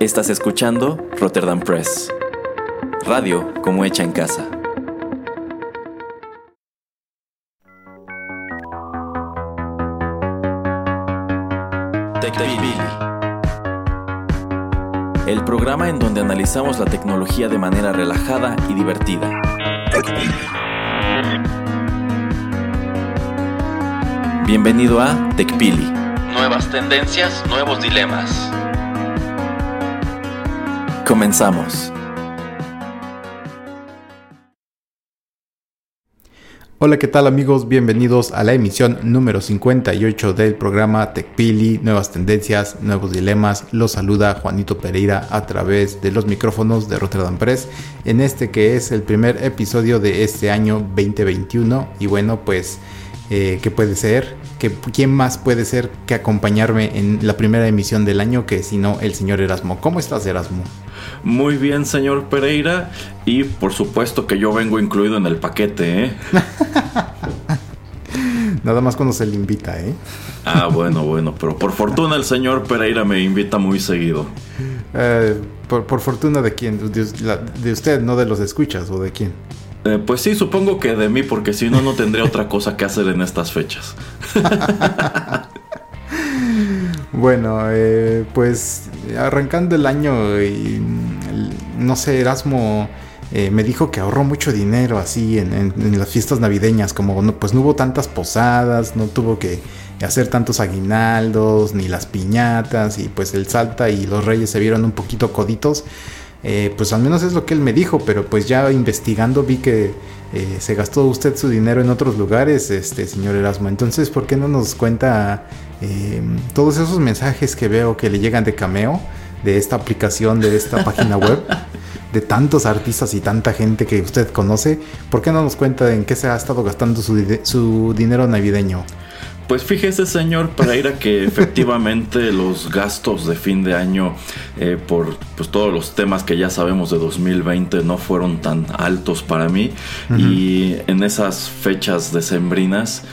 Estás escuchando Rotterdam Press. Radio como hecha en casa. TechPili. El programa en donde analizamos la tecnología de manera relajada y divertida. Bienvenido a TechPili. Nuevas tendencias, nuevos dilemas. Comenzamos. Hola, ¿qué tal amigos? Bienvenidos a la emisión número 58 del programa TechPili, Nuevas Tendencias, Nuevos Dilemas. Los saluda Juanito Pereira a través de los micrófonos de Rotterdam Press en este que es el primer episodio de este año 2021. Y bueno, pues, eh, ¿qué puede ser? ¿Qué, ¿Quién más puede ser que acompañarme en la primera emisión del año que si no el señor Erasmo? ¿Cómo estás, Erasmo? Muy bien, señor Pereira. Y por supuesto que yo vengo incluido en el paquete, ¿eh? Nada más cuando se le invita, ¿eh? Ah, bueno, bueno, pero por fortuna el señor Pereira me invita muy seguido. Eh, por, fortuna de quién? De, usted, no de los escuchas o de quién? Eh, pues sí, supongo que de mí, porque si no, no tendría otra cosa que hacer en estas fechas. bueno, eh, pues arrancando el año y no sé, Erasmo eh, me dijo que ahorró mucho dinero así en, las fiestas navideñas, como no, pues no hubo tantas posadas, no tuvo que hacer tantos aguinaldos, ni las piñatas, y pues el Salta y los Reyes se vieron un poquito coditos. Eh, pues al menos es lo que él me dijo, pero pues ya investigando vi que eh, se gastó usted su dinero en otros lugares, este señor Erasmo. Entonces, ¿por qué no nos cuenta todos esos mensajes que veo que le llegan de cameo? de esta aplicación, de esta página web, de tantos artistas y tanta gente que usted conoce, ¿por qué no nos cuenta en qué se ha estado gastando su, dinero navideño? Pues fíjese, señor Pereira, que efectivamente los gastos de fin de año eh, por pues, todos los temas que ya sabemos de 2020 no fueron tan altos para mí. Y en esas fechas decembrinas,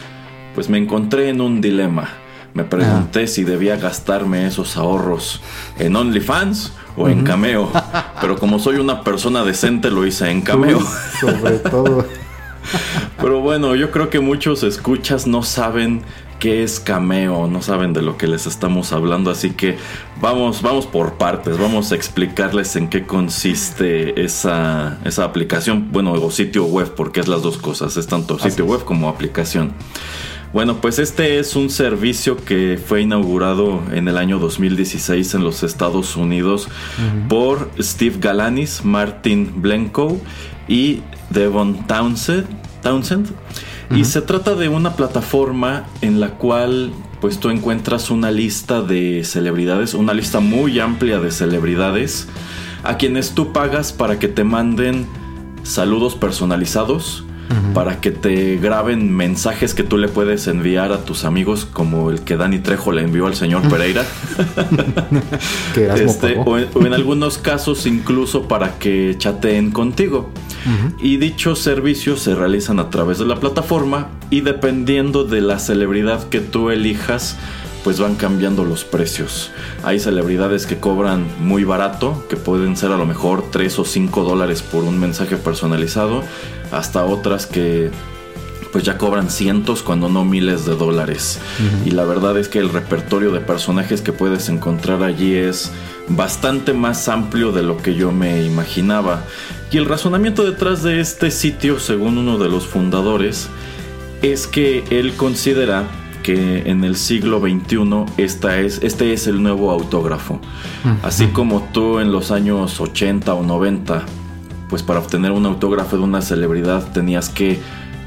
pues me encontré en un dilema. Me pregunté ah. si debía gastarme esos ahorros en OnlyFans o en Cameo. Pero como soy una persona decente, lo hice en Cameo. sobre todo. Pero bueno, yo creo que muchos escuchas no saben qué es Cameo, no saben de lo que les estamos hablando, así que vamos, vamos por partes, vamos a explicarles en qué consiste esa, esa aplicación, bueno, o sitio web, porque es las dos cosas, es tanto sitio web como aplicación. Bueno, pues este es un servicio que fue inaugurado en el año 2016 en los Estados Unidos por Steve Galanis, Martin Blenko y Devon Townsend. Townsend. Y se trata de una plataforma en la cual pues tú encuentras una lista de celebridades, una lista muy amplia de celebridades a quienes tú pagas para que te manden saludos personalizados para que te graben mensajes que tú le puedes enviar a tus amigos, como el que Dani Trejo le envió al señor Pereira. este, o, en, algunos casos incluso para que chateen contigo. Y dichos servicios se realizan a través de la plataforma y dependiendo de la celebridad que tú elijas, pues van cambiando los precios. Hay celebridades que cobran muy barato, que pueden ser a lo mejor 3 o 5 dólares por un mensaje personalizado, hasta otras que pues ya cobran cientos cuando no miles de dólares. Y la verdad es que el repertorio de personajes que puedes encontrar allí es bastante más amplio de lo que yo me imaginaba. Y el razonamiento detrás de este sitio, según uno de los fundadores, es que él considera que en el siglo XXI esta es, este es el nuevo autógrafo. Así como tú en los años 80 o 90, pues para obtener un autógrafo de una celebridad tenías que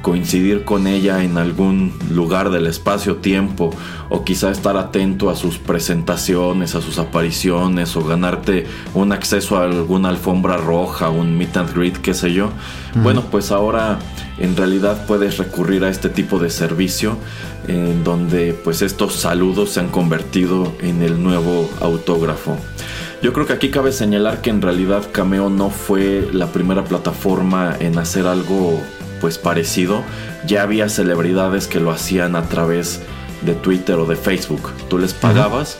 coincidir con ella en algún lugar del espacio-tiempo o quizá estar atento a sus presentaciones, a sus apariciones o ganarte un acceso a alguna alfombra roja, un meet and greet, qué sé yo. Bueno, pues ahora en realidad puedes recurrir a este tipo de servicio en donde pues estos saludos se han convertido en el nuevo autógrafo. Yo creo que aquí cabe señalar que en realidad Cameo no fue la primera plataforma en hacer algo pues parecido. Ya había celebridades que lo hacían a través de Twitter o de Facebook. Tú les pagabas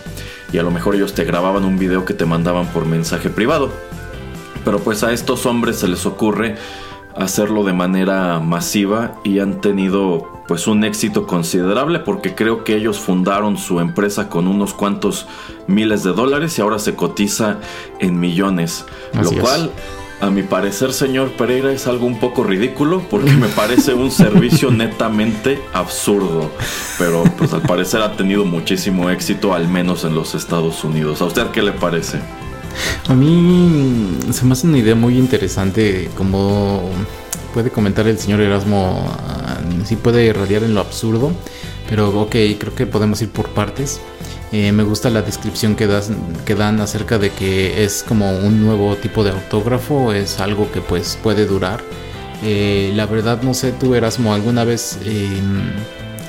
y a lo mejor ellos te grababan un video que te mandaban por mensaje privado. Pero pues a estos hombres se les ocurre hacerlo de manera masiva y han tenido pues un éxito considerable porque creo que ellos fundaron su empresa con unos cuantos miles de dólares y ahora se cotiza en millones, lo cual a mi parecer, señor Pereira, es algo un poco ridículo porque me parece un servicio netamente absurdo. Pero pues al parecer ha tenido muchísimo éxito, al menos en los Estados Unidos. ¿A usted qué le parece? A mí se me hace una idea muy interesante como puede comentar el señor Erasmo, ah, sí puede irradiar en lo absurdo, pero ok, creo que podemos ir por partes. Eh, me gusta la descripción que, dan acerca de que es como un nuevo tipo de autógrafo, es algo que pues puede durar. Eh, la verdad no sé, tú Erasmo, alguna vez em,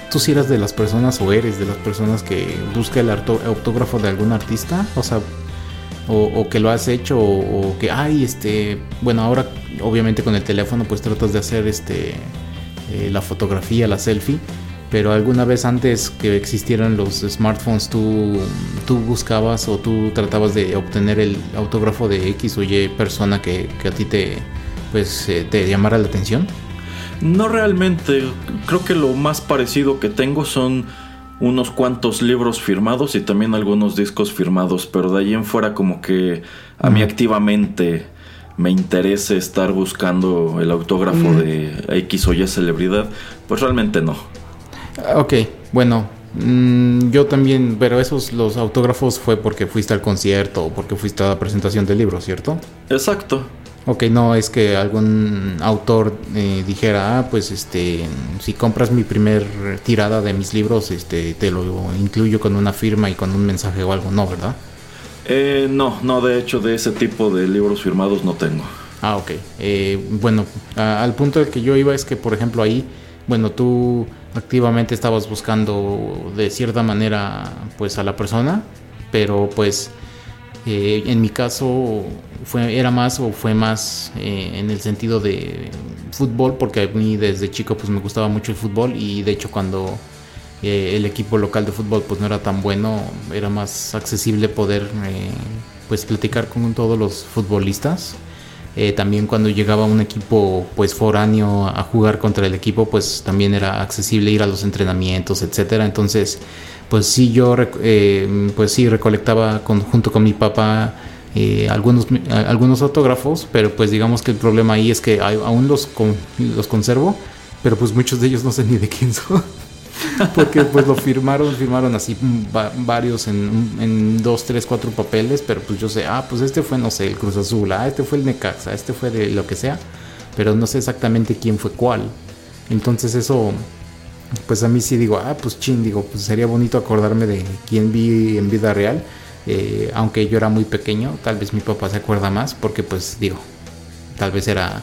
tú si eras de las personas o eres de las personas que busca el autógrafo de algún artista, o sea, o, que lo has hecho o, que, ay, este, bueno, ahora obviamente con el teléfono pues tratas de hacer este, eh, la fotografía, la selfie pero alguna vez antes que existieran los smartphones tú, tú buscabas o tú tratabas de obtener el autógrafo de X o Y persona que, a ti te, pues, eh, te llamara la atención? No realmente, creo que lo más parecido que tengo son unos cuantos libros firmados y también algunos discos firmados, pero de ahí en fuera como que a mí activamente me interese estar buscando el autógrafo de X o Y celebridad, pues realmente no. Ok, bueno, mm, yo también, pero esos los autógrafos fue porque fuiste al concierto o porque fuiste a la presentación del libro, ¿cierto? Exacto. Ok, no es que algún autor eh, dijera, ah, pues este, si compras mi primer tirada de mis libros, este, te lo incluyo con una firma y con un mensaje o algo, no, ¿verdad? Eh, no, no, de hecho de ese tipo de libros firmados no tengo. Ah, ok. Eh, bueno, al punto del que yo iba es que, por ejemplo, ahí, bueno, tú activamente estabas buscando de cierta manera pues a la persona, pero pues eh, en mi caso fue, era más o fue más eh, en el sentido de fútbol, porque a mí desde chico pues me gustaba mucho el fútbol y de hecho cuando eh, el equipo local de fútbol pues no era tan bueno, era más accesible poder pues platicar con todos los futbolistas eh, también cuando llegaba un equipo pues foráneo a jugar contra el equipo, pues también era accesible ir a los entrenamientos, etcétera. Entonces, pues sí, yo eh, pues sí recolectaba junto con mi papá eh, algunos, algunos autógrafos, pero pues digamos que el problema ahí es que aún los, los conservo, pero pues muchos de ellos no sé ni de quién son. Porque pues lo firmaron, firmaron así varios en, dos, tres, cuatro papeles, pero pues yo sé, ah, pues este fue, no sé, el Cruz Azul, ah, este fue el Necaxa, este fue de lo que sea, pero no sé exactamente quién fue cuál. Entonces eso, pues a mí sí digo, ah, pues chin, digo, pues sería bonito acordarme de quién vi en vida real. Eh, aunque yo era muy pequeño, tal vez mi papá se acuerda más, porque pues digo, tal vez era,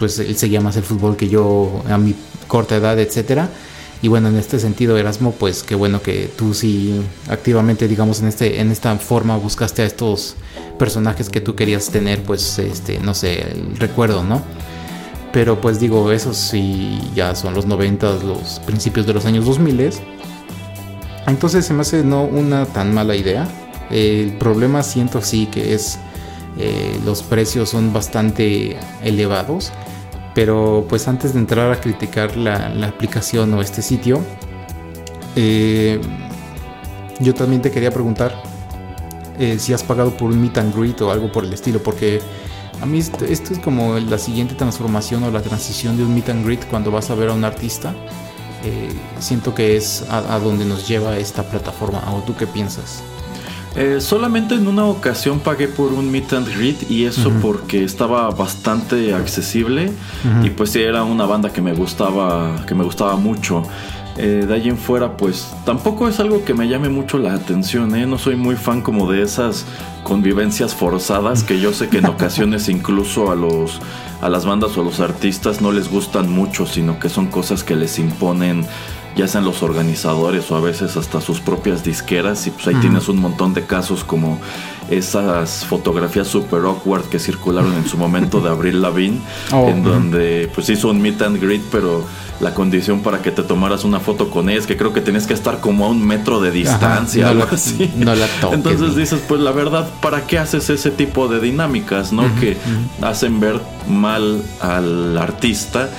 pues él seguía más el fútbol que yo a mi corta edad, etcétera y bueno, en este sentido, Erasmo, pues qué bueno que tú sí activamente, digamos, en, este, en esta forma buscaste a estos personajes que tú querías tener, pues, este, no sé, el recuerdo, ¿no? Pero pues digo, esos sí ya son los 90, los principios de los años 2000. Entonces se me hace no una tan mala idea. El problema siento sí que es eh, los precios son bastante elevados pero pues antes de entrar a criticar la, aplicación o este sitio, eh, yo también te quería preguntar eh, si has pagado por un meet and greet o algo por el estilo, porque a mí esto, es como la siguiente transformación o la transición de un meet and greet cuando vas a ver a un artista. Eh, siento que es a, a, donde nos lleva esta plataforma. ¿O tú qué piensas? Eh, solamente en una ocasión pagué por un meet and greet y eso porque estaba bastante accesible y pues era una banda que me gustaba, que me gustaba mucho. Eh, de ahí en fuera, pues tampoco es algo que me llame mucho la atención, ¿eh? No soy muy fan como de esas convivencias forzadas que yo sé que en ocasiones incluso a los a las bandas o a los artistas no les gustan mucho, sino que son cosas que les imponen ya sean los organizadores o a veces hasta sus propias disqueras. Y pues ahí tienes un montón de casos como esas fotografías super awkward que circularon en su momento de Abril Lavigne, oh, en donde pues hizo un meet and greet, pero la condición para que te tomaras una foto con ella es que creo que tenías que estar como a un metro de distancia, algo así. No la toques, Entonces dices, pues la verdad, ¿para qué haces ese tipo de dinámicas, no? que hacen ver mal al artista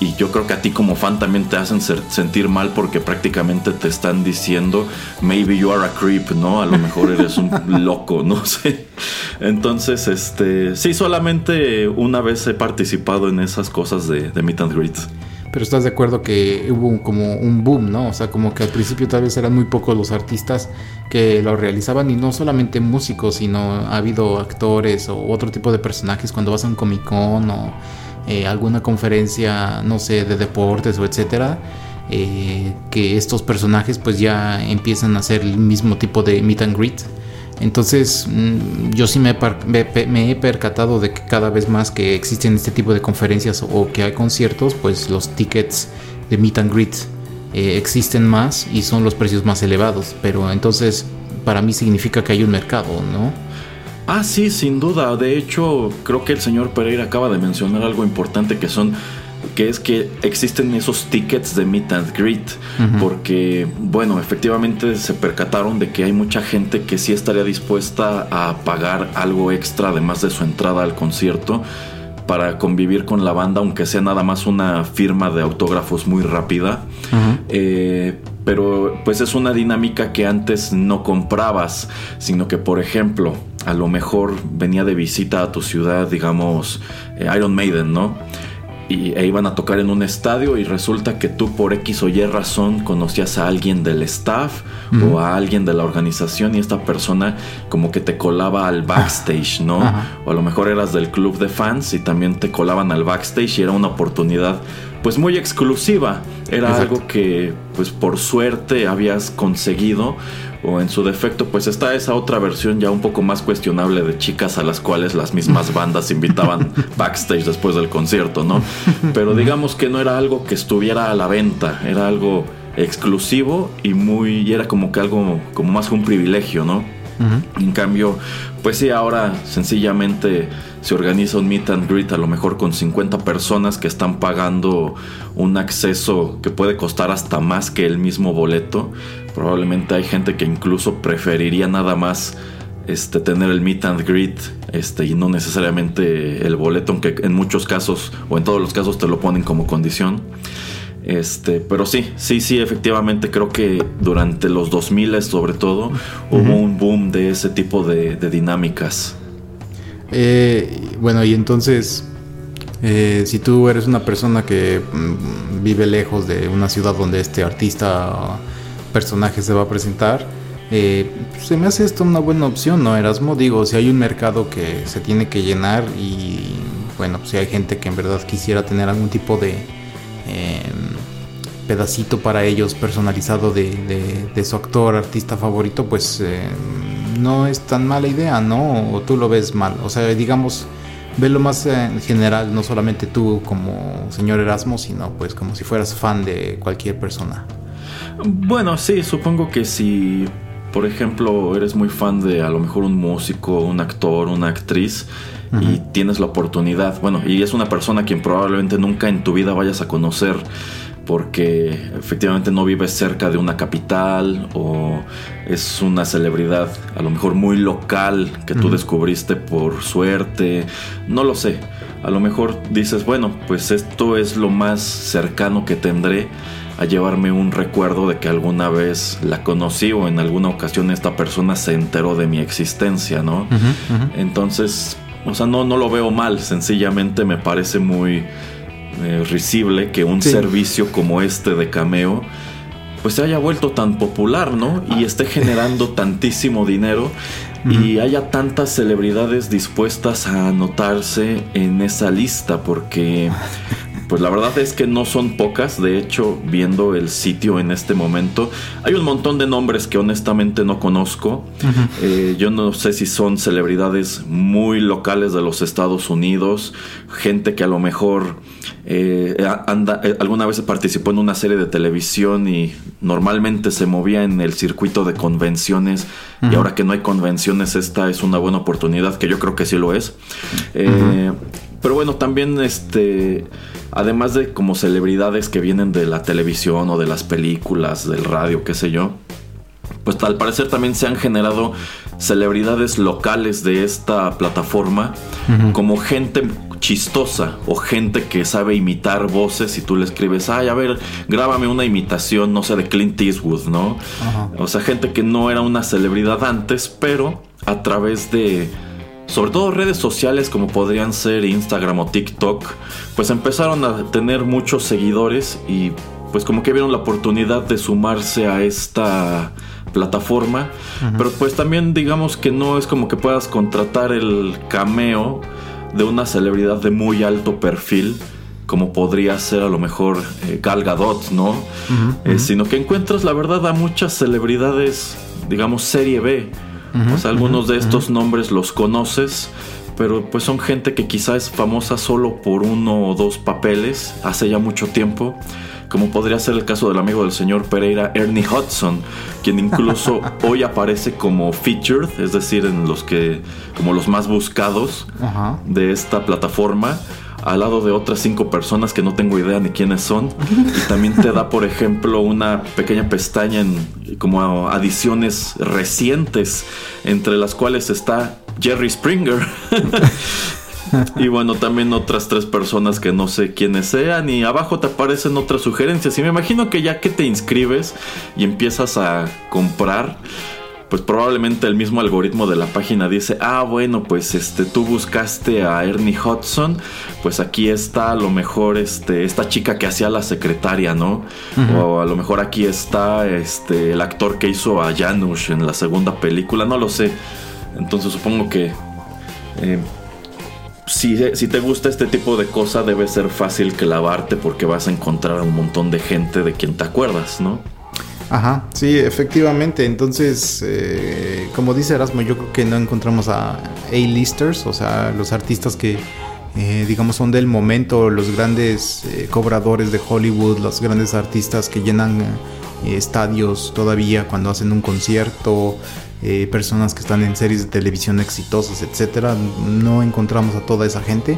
y yo creo que a ti como fan también te hacen sentir mal porque prácticamente te están diciendo maybe you are a creep, ¿no? A lo mejor eres un loco, no sé. Entonces, este, sí, solamente una vez he participado en esas cosas de, de meet and greet. Pero estás de acuerdo que hubo como un boom, ¿no? O sea, como que al principio tal vez eran muy pocos los artistas que lo realizaban y no solamente músicos, sino ha habido actores o otro tipo de personajes cuando vas a un Comic Con o eh, alguna conferencia, no sé, de deportes o etcétera, eh, que estos personajes pues ya empiezan a hacer el mismo tipo de meet and greet. Entonces mm, yo sí me, he percatado de que cada vez más que existen este tipo de conferencias o que hay conciertos, pues los tickets de meet and greet eh, existen más y son los precios más elevados. Pero entonces para mí significa que hay un mercado, ¿no? Ah, sí, sin duda. De hecho, creo que el señor Pereira acaba de mencionar algo importante que son que es que existen esos tickets de meet and greet, porque, bueno, efectivamente se percataron de que hay mucha gente que sí estaría dispuesta a pagar algo extra además de su entrada al concierto para convivir con la banda, aunque sea nada más una firma de autógrafos muy rápida. Eh, pero pues es una dinámica que antes no comprabas, sino que por ejemplo, a lo mejor venía de visita a tu ciudad, digamos, eh, Iron Maiden, ¿no? Y, e iban a tocar en un estadio y resulta que tú por X o Y razón conocías a alguien del staff o a alguien de la organización y esta persona como que te colaba al backstage, ¿no? O a lo mejor eras del club de fans y también te colaban al backstage y era una oportunidad pues muy exclusiva. Era algo que pues por suerte habías conseguido o en su defecto pues está esa otra versión ya un poco más cuestionable de chicas a las cuales las mismas bandas invitaban backstage después del concierto, ¿no? Pero digamos que no era algo que estuviera a la venta, era algo exclusivo y muy y era como que algo como más un privilegio, ¿no? En cambio, pues sí, ahora sencillamente se organiza un meet and greet a lo mejor con 50 personas que están pagando un acceso que puede costar hasta más que el mismo boleto. Probablemente hay gente que incluso preferiría nada más este, tener el meet and greet este, y no necesariamente el boleto, aunque en muchos casos o en todos los casos te lo ponen como condición. Este, pero sí, sí, sí, efectivamente creo que durante los 2000 sobre todo hubo un boom de ese tipo de, dinámicas. Eh, bueno, y entonces, eh, si tú eres una persona que mm, vive lejos de una ciudad donde este artista personaje se va a presentar, eh, se me hace esto una buena opción, ¿no, Erasmo? Digo, si hay un mercado que se tiene que llenar y, bueno, si hay gente que en verdad quisiera tener algún tipo de Em, pedacito para ellos personalizado de, su actor, artista favorito, pues em, no es tan mala idea, ¿no? O tú lo ves mal. O sea, digamos, lo más en general, no solamente tú como señor Erasmo, sino pues como si fueras fan de cualquier persona. Bueno, sí, supongo que si, por ejemplo, eres muy fan de a lo mejor un músico, un actor, una actriz, y tienes la oportunidad, bueno, y es una persona quien probablemente nunca en tu vida vayas a conocer porque efectivamente no vives cerca de una capital o es una celebridad a lo mejor muy local que tú descubriste por suerte, no lo sé. A lo mejor dices, bueno, pues esto es lo más cercano que tendré a llevarme un recuerdo de que alguna vez la conocí o en alguna ocasión esta persona se enteró de mi existencia, ¿no? Entonces, o sea, no, no lo veo mal, sencillamente me parece muy eh, risible que un servicio como este de cameo pues se haya vuelto tan popular, ¿no? Y esté generando tantísimo dinero y haya tantas celebridades dispuestas a anotarse en esa lista porque pues la verdad es que no son pocas. De hecho, viendo el sitio en este momento, hay un montón de nombres que honestamente no conozco. Eh, yo no sé si son celebridades muy locales de los Estados Unidos, gente que a lo mejor eh, anda, eh, alguna vez participó en una serie de televisión y normalmente se movía en el circuito de convenciones y ahora que no hay convenciones esta es una buena oportunidad que yo creo que sí lo es. Pero bueno, también este además de como celebridades que vienen de la televisión o de las películas, del radio, qué sé yo, pues al parecer también se han generado celebridades locales de esta plataforma como gente chistosa o gente que sabe imitar voces y tú le escribes, ay, a ver, grábame una imitación, no sé, de Clint Eastwood, ¿no? O sea, gente que no era una celebridad antes, pero a través de sobre todo redes sociales como podrían ser Instagram o TikTok, pues empezaron a tener muchos seguidores y pues como que vieron la oportunidad de sumarse a esta plataforma, pero pues también digamos que no es como que puedas contratar el cameo de una celebridad de muy alto perfil como podría ser a lo mejor eh, Gal Gadot, ¿no? Eh, sino que encuentras la verdad a muchas celebridades, digamos, serie B, o sea, algunos de estos nombres los conoces, pero pues son gente que quizá es famosa solo por uno o dos papeles hace ya mucho tiempo, como podría ser el caso del amigo del señor Pereira, Ernie Hudson, quien incluso hoy aparece como featured, es decir, en los que como los más buscados de esta plataforma al lado de otras cinco personas que no tengo idea ni quiénes son. Y también te da, por ejemplo, una pequeña pestaña en como adiciones recientes, entre las cuales está Jerry Springer. y bueno, también otras tres personas que no sé quiénes sean. Y abajo te aparecen otras sugerencias. Y me imagino que ya que te inscribes y empiezas a comprar pues probablemente el mismo algoritmo de la página dice, ah, bueno, pues este, tú buscaste a Ernie Hudson, pues aquí está a lo mejor este, esta chica que hacía la secretaria, ¿no? O a lo mejor aquí está este, el actor que hizo a Janusz en la segunda película, no lo sé. Entonces supongo que... Eh, si, si, te gusta este tipo de cosa, debe ser fácil clavarte porque vas a encontrar un montón de gente de quien te acuerdas, ¿no? Ajá, sí, efectivamente. Entonces, eh, como dice Erasmo, yo creo que no encontramos a A-listers, o sea, los artistas que, eh, digamos, son del momento, los grandes eh, cobradores de Hollywood, los grandes artistas que llenan estadios todavía cuando hacen un concierto, personas que están en series de televisión exitosas, etcétera. No encontramos a toda esa gente.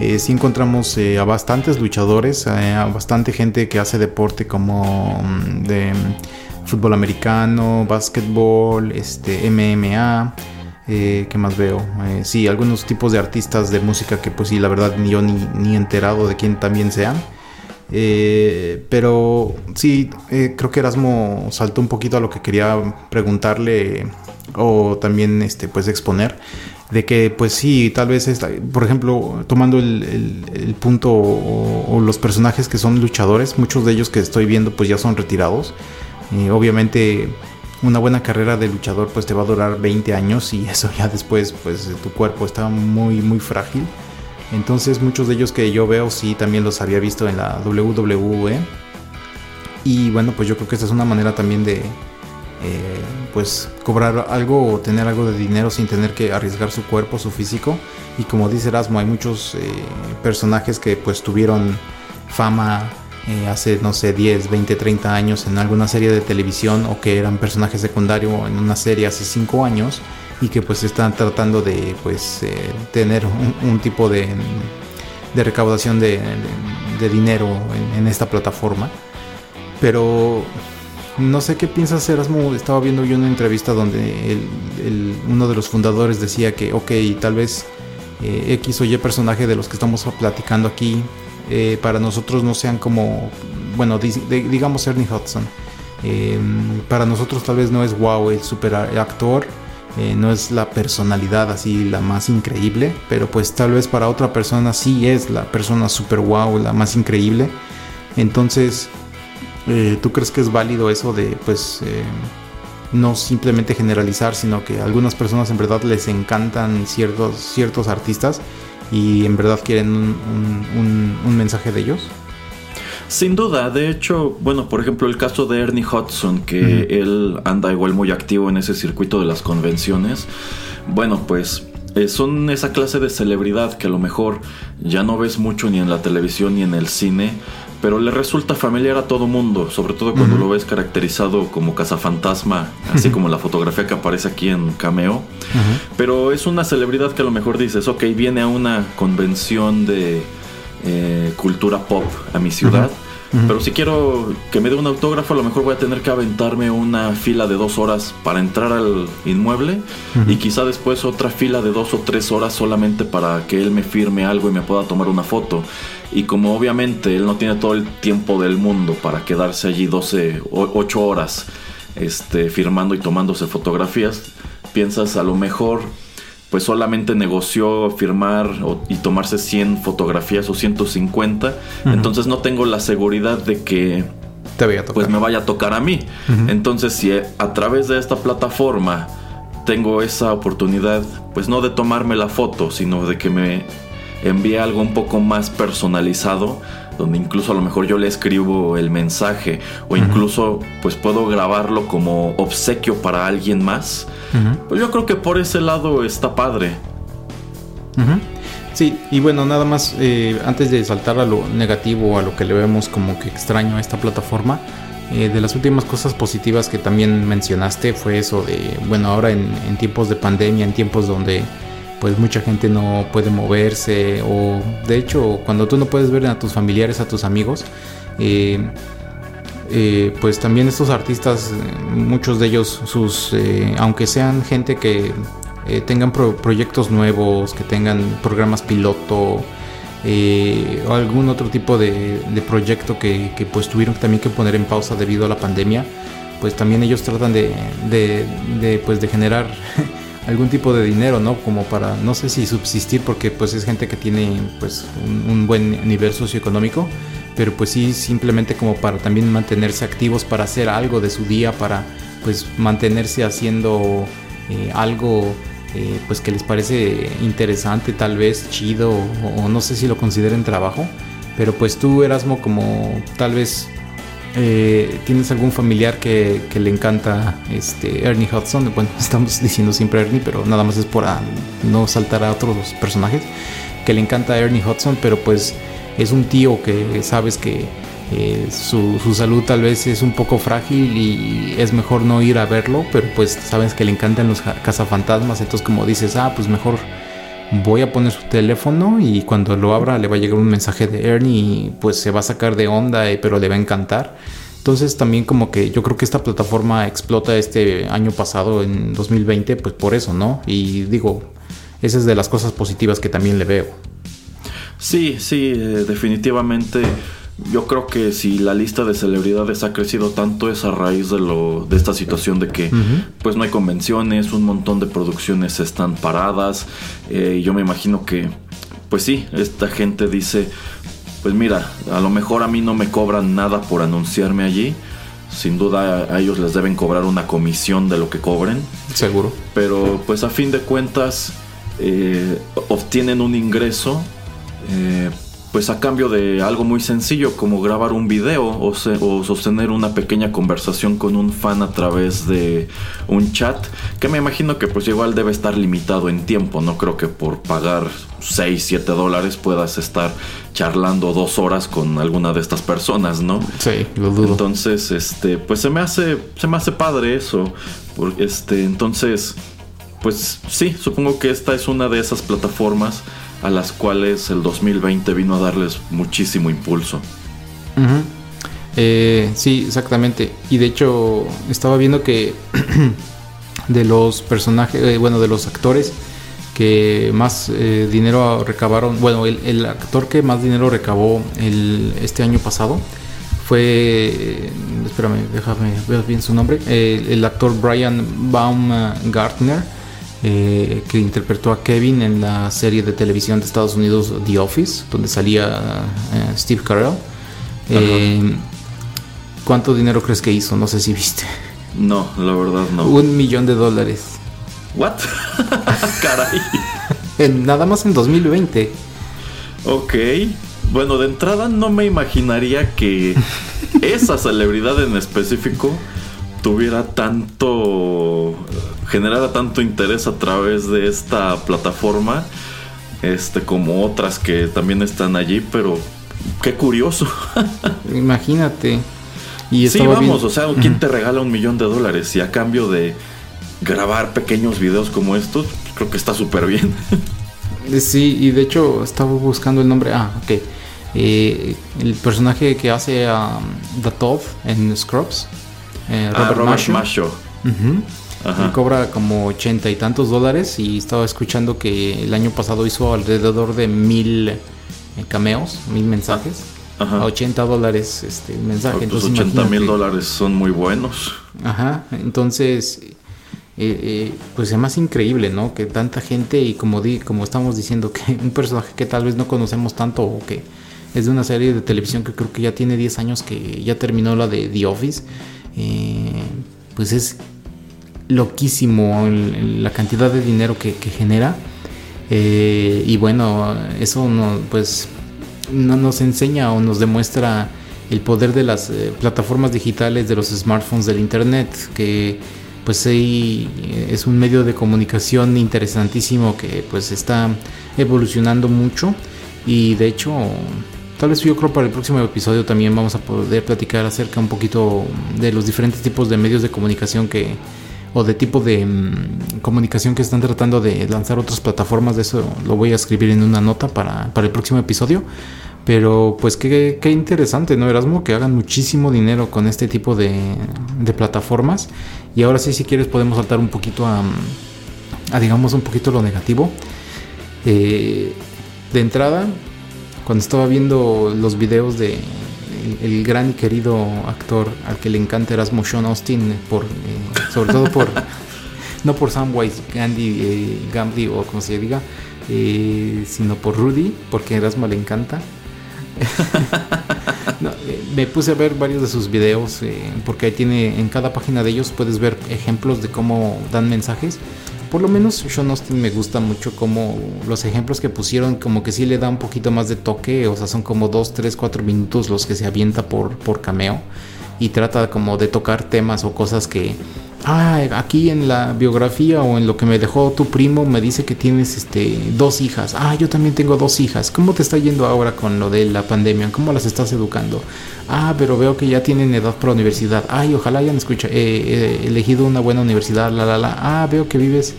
Eh, sí encontramos eh, a bastantes luchadores, eh, a bastante gente que hace deporte como mm, de mm, fútbol americano, básquetbol, este, MMA. ¿Qué más veo? sí, algunos tipos de artistas de música que pues sí, la verdad ni yo ni, ni enterado de quién también sean. pero sí, creo que Erasmo saltó un poquito a lo que quería preguntarle o también este, pues exponer de que pues sí, tal vez, esta, por ejemplo, tomando el, punto o, los personajes que son luchadores, muchos de ellos que estoy viendo pues ya son retirados. y obviamente una buena carrera de luchador pues te va a durar 20 años y eso ya después pues tu cuerpo está muy muy frágil. Entonces muchos de ellos que yo veo sí también los había visto en la WWE. Y bueno, pues yo creo que esta es una manera también de, eh, pues cobrar algo o tener algo de dinero sin tener que arriesgar su cuerpo, su físico. Y como dice Erasmo, hay muchos eh, personajes que pues tuvieron fama eh, hace, no sé, 10, 20, 30 años en alguna serie de televisión o que eran personajes secundarios en una serie hace 5 años y que pues están tratando de pues tener un, tipo de, de recaudación de, dinero en, en esta plataforma. Pero no sé qué piensas, Erasmo. Estaba viendo yo una entrevista donde uno de los fundadores decía que, ok, tal vez eh, X o Y personaje de los que estamos platicando aquí, eh, para nosotros no sean como, bueno, digamos Ernie Hudson. Em, para nosotros tal vez no es wow el super actor, eh, no es la personalidad así la más increíble, pero pues tal vez para otra persona sí es la persona super wow, la más increíble. Entonces, eh, ¿Tú crees que es válido eso de, pues, eh, no simplemente generalizar, sino que a algunas personas en verdad les encantan ciertos, ciertos artistas y en verdad quieren un, mensaje de ellos. Sin duda, de hecho, bueno, por ejemplo, el caso de Ernie Hudson, que él anda igual muy activo en ese circuito de las convenciones, bueno, pues eh, son esa clase de celebridad que a lo mejor ya no ves mucho ni en la televisión ni en el cine, pero le resulta familiar a todo mundo, sobre todo cuando lo ves caracterizado como cazafantasma, así como la fotografía que aparece aquí en Cameo. Pero es una celebridad que a lo mejor dices, ok, viene a una convención de eh, cultura pop a mi ciudad. Pero si quiero que me dé un autógrafo, a lo mejor voy a tener que aventarme una fila de dos horas para entrar al inmueble y quizá después otra fila de dos o tres horas solamente para que él me firme algo y me pueda tomar una foto. Y como obviamente él no tiene todo el tiempo del mundo para quedarse allí 12, 8 horas este, firmando y tomándose fotografías, piensas a lo mejor pues solamente negoció firmar y tomarse 100 fotografías o 150, entonces no tengo la seguridad de que pues me vaya a tocar a mí. Entonces si a través de esta plataforma tengo esa oportunidad, pues no de tomarme la foto, sino de que me envíe algo un poco más personalizado, donde incluso a lo mejor yo le escribo el mensaje o incluso pues puedo grabarlo como obsequio para alguien más, pues yo creo que por ese lado está padre. Sí, y bueno, nada más eh, antes de saltar a lo negativo, a lo que le vemos como que extraño a esta plataforma, eh, de las últimas cosas positivas que también mencionaste fue eso de, bueno, ahora en, en tiempos de pandemia, en tiempos donde pues mucha gente no puede moverse o de hecho cuando tú no puedes ver a tus familiares, a tus amigos, eh, eh, pues también estos artistas, muchos de ellos, sus, eh, aunque sean gente que tengan proyectos nuevos, que tengan programas piloto o algún otro tipo de, proyecto que, pues tuvieron también que poner en pausa debido a la pandemia, pues también ellos tratan de, de pues de generar algún tipo de dinero, ¿no? Como para, no sé si subsistir, porque pues es gente que tiene pues un, buen nivel socioeconómico, pero pues sí simplemente como para también mantenerse activos, para hacer algo de su día, para pues mantenerse haciendo eh, algo eh, pues que les parece interesante, tal vez chido, o, o no sé si lo consideren trabajo, pero pues tú Erasmo como tal vez eh, ¿Tienes algún familiar que, le encanta este Ernie Hudson? Bueno, estamos diciendo siempre Ernie, pero nada más es por no saltar a otros personajes. Que le encanta Ernie Hudson, pero pues es un tío que sabes que eh, su, salud tal vez es un poco frágil y es mejor no ir a verlo, pero pues sabes que le encantan los cazafantasmas, entonces como dices, ah, pues mejor voy a poner su teléfono y cuando lo abra le va a llegar un mensaje de Ernie y pues se va a sacar de onda, eh, pero le va a encantar. Entonces también como que yo creo que esta plataforma explota este año pasado, en 2020, pues por eso, ¿no? Y digo, esa es de las cosas positivas que también le veo. Sí, sí, eh, definitivamente yo creo que si la lista de celebridades ha crecido tanto es a raíz de lo de esta situación de que pues no hay convenciones, un montón de producciones están paradas. Eh, yo me imagino que pues sí, esta gente dice, pues mira, a lo mejor a mí no me cobran nada por anunciarme allí. Sin duda a ellos les deben cobrar una comisión de lo que cobren. Seguro. Pero pues a fin de cuentas eh, obtienen un ingreso eh, pues a cambio de algo muy sencillo como grabar un video o, sostener una pequeña conversación con un fan a través de un chat que me imagino que pues igual debe estar limitado en tiempo, no creo que por pagar 6, 7 dólares puedas estar charlando dos horas con alguna de estas personas, ¿no? Sí, lo dudo. Entonces, este, pues se me hace, se me hace padre eso, porque este, entonces, pues sí, supongo que esta es una de esas plataformas a las cuales el 2020 vino a darles muchísimo impulso. Eh, sí, exactamente. Y de hecho estaba viendo que de los personajes, eh, bueno, de los actores que más eh, dinero recabaron, bueno, el, actor que más dinero recabó este año pasado fue, espérame, déjame ver bien su nombre, el actor Brian Baumgartner eh, que interpretó a Kevin en la serie de televisión de Estados Unidos The Office, donde salía eh, Steve Carell. Eh, ¿Cuánto dinero crees que hizo? No sé si viste. No, la verdad no. Un millón de dólares. ¿What? Caray. en, nada más en 2020. Ok. Bueno, de entrada no me imaginaría que esa celebridad en específico tuviera tanto generara tanto interés a través de esta plataforma este como otras que también están allí pero qué curioso. Imagínate. Y sí vamos o sea quién te regala un millón de dólares y a cambio de grabar pequeños videos como estos creo que está súper bien. Sí y de hecho estaba buscando el nombre. Ah ok. Eh, el personaje que hace a The Todd en Scrubs, eh, ah, Robert, Masho. Cobra como ochenta y tantos dólares y estaba escuchando que el año pasado hizo alrededor de mil eh, cameos, mil mensajes. A 80 dólares este mensaje. entonces, 80 mil dólares son muy buenos. Ajá, entonces pues es más increíble, ¿no? Que tanta gente y como di, como estamos diciendo que un personaje que tal vez no conocemos tanto o que es de una serie de televisión que creo que ya tiene 10 años que ya terminó la de The Office. Eh, pues es loquísimo la cantidad de dinero que, genera. Eh, y bueno, eso no, pues no nos enseña o nos demuestra el poder de las eh, plataformas digitales, de los smartphones, del internet, que pues es un medio de comunicación interesantísimo que pues está evolucionando mucho y de hecho Tal vez yo creo para el próximo episodio también vamos a poder platicar acerca un poquito de los diferentes tipos de medios de comunicación que o de tipo de mm, comunicación que están tratando de lanzar otras plataformas. De eso lo voy a escribir en una nota para, el próximo episodio. Pero pues qué, qué, interesante, ¿no, Erasmo? Que hagan muchísimo dinero con este tipo de, de plataformas. Y ahora sí, si quieres, podemos saltar un poquito a, a digamos, un poquito lo negativo. Eh, de entrada, cuando estaba viendo los videos de el, gran y querido actor al que le encanta Erasmo Sean Austin, por, eh, sobre todo por, no por Samwise Gandhi, eh, Gandhi o como se diga, eh, sino por Rudy, porque Erasmo le encanta. me puse a ver varios de sus videos porque ahí tiene en cada página de ellos puedes ver ejemplos de cómo dan mensajes por lo menos Sean Austin me gusta mucho como los ejemplos que pusieron, como que sí le da un poquito más de toque, o sea, son como 2, 3, 4 minutos los que se avienta por, por cameo y trata como de tocar temas o cosas que ah, aquí en la biografía o en lo que me dejó tu primo me dice que tienes este dos hijas. Ah, yo también tengo dos hijas. ¿Cómo te está yendo ahora con lo de la pandemia? ¿Cómo las estás educando? Ah, pero veo que ya tienen edad para universidad. Ay, ojalá hayan escucha, eh, elegido una buena universidad. La, la, la. Ah, veo que vives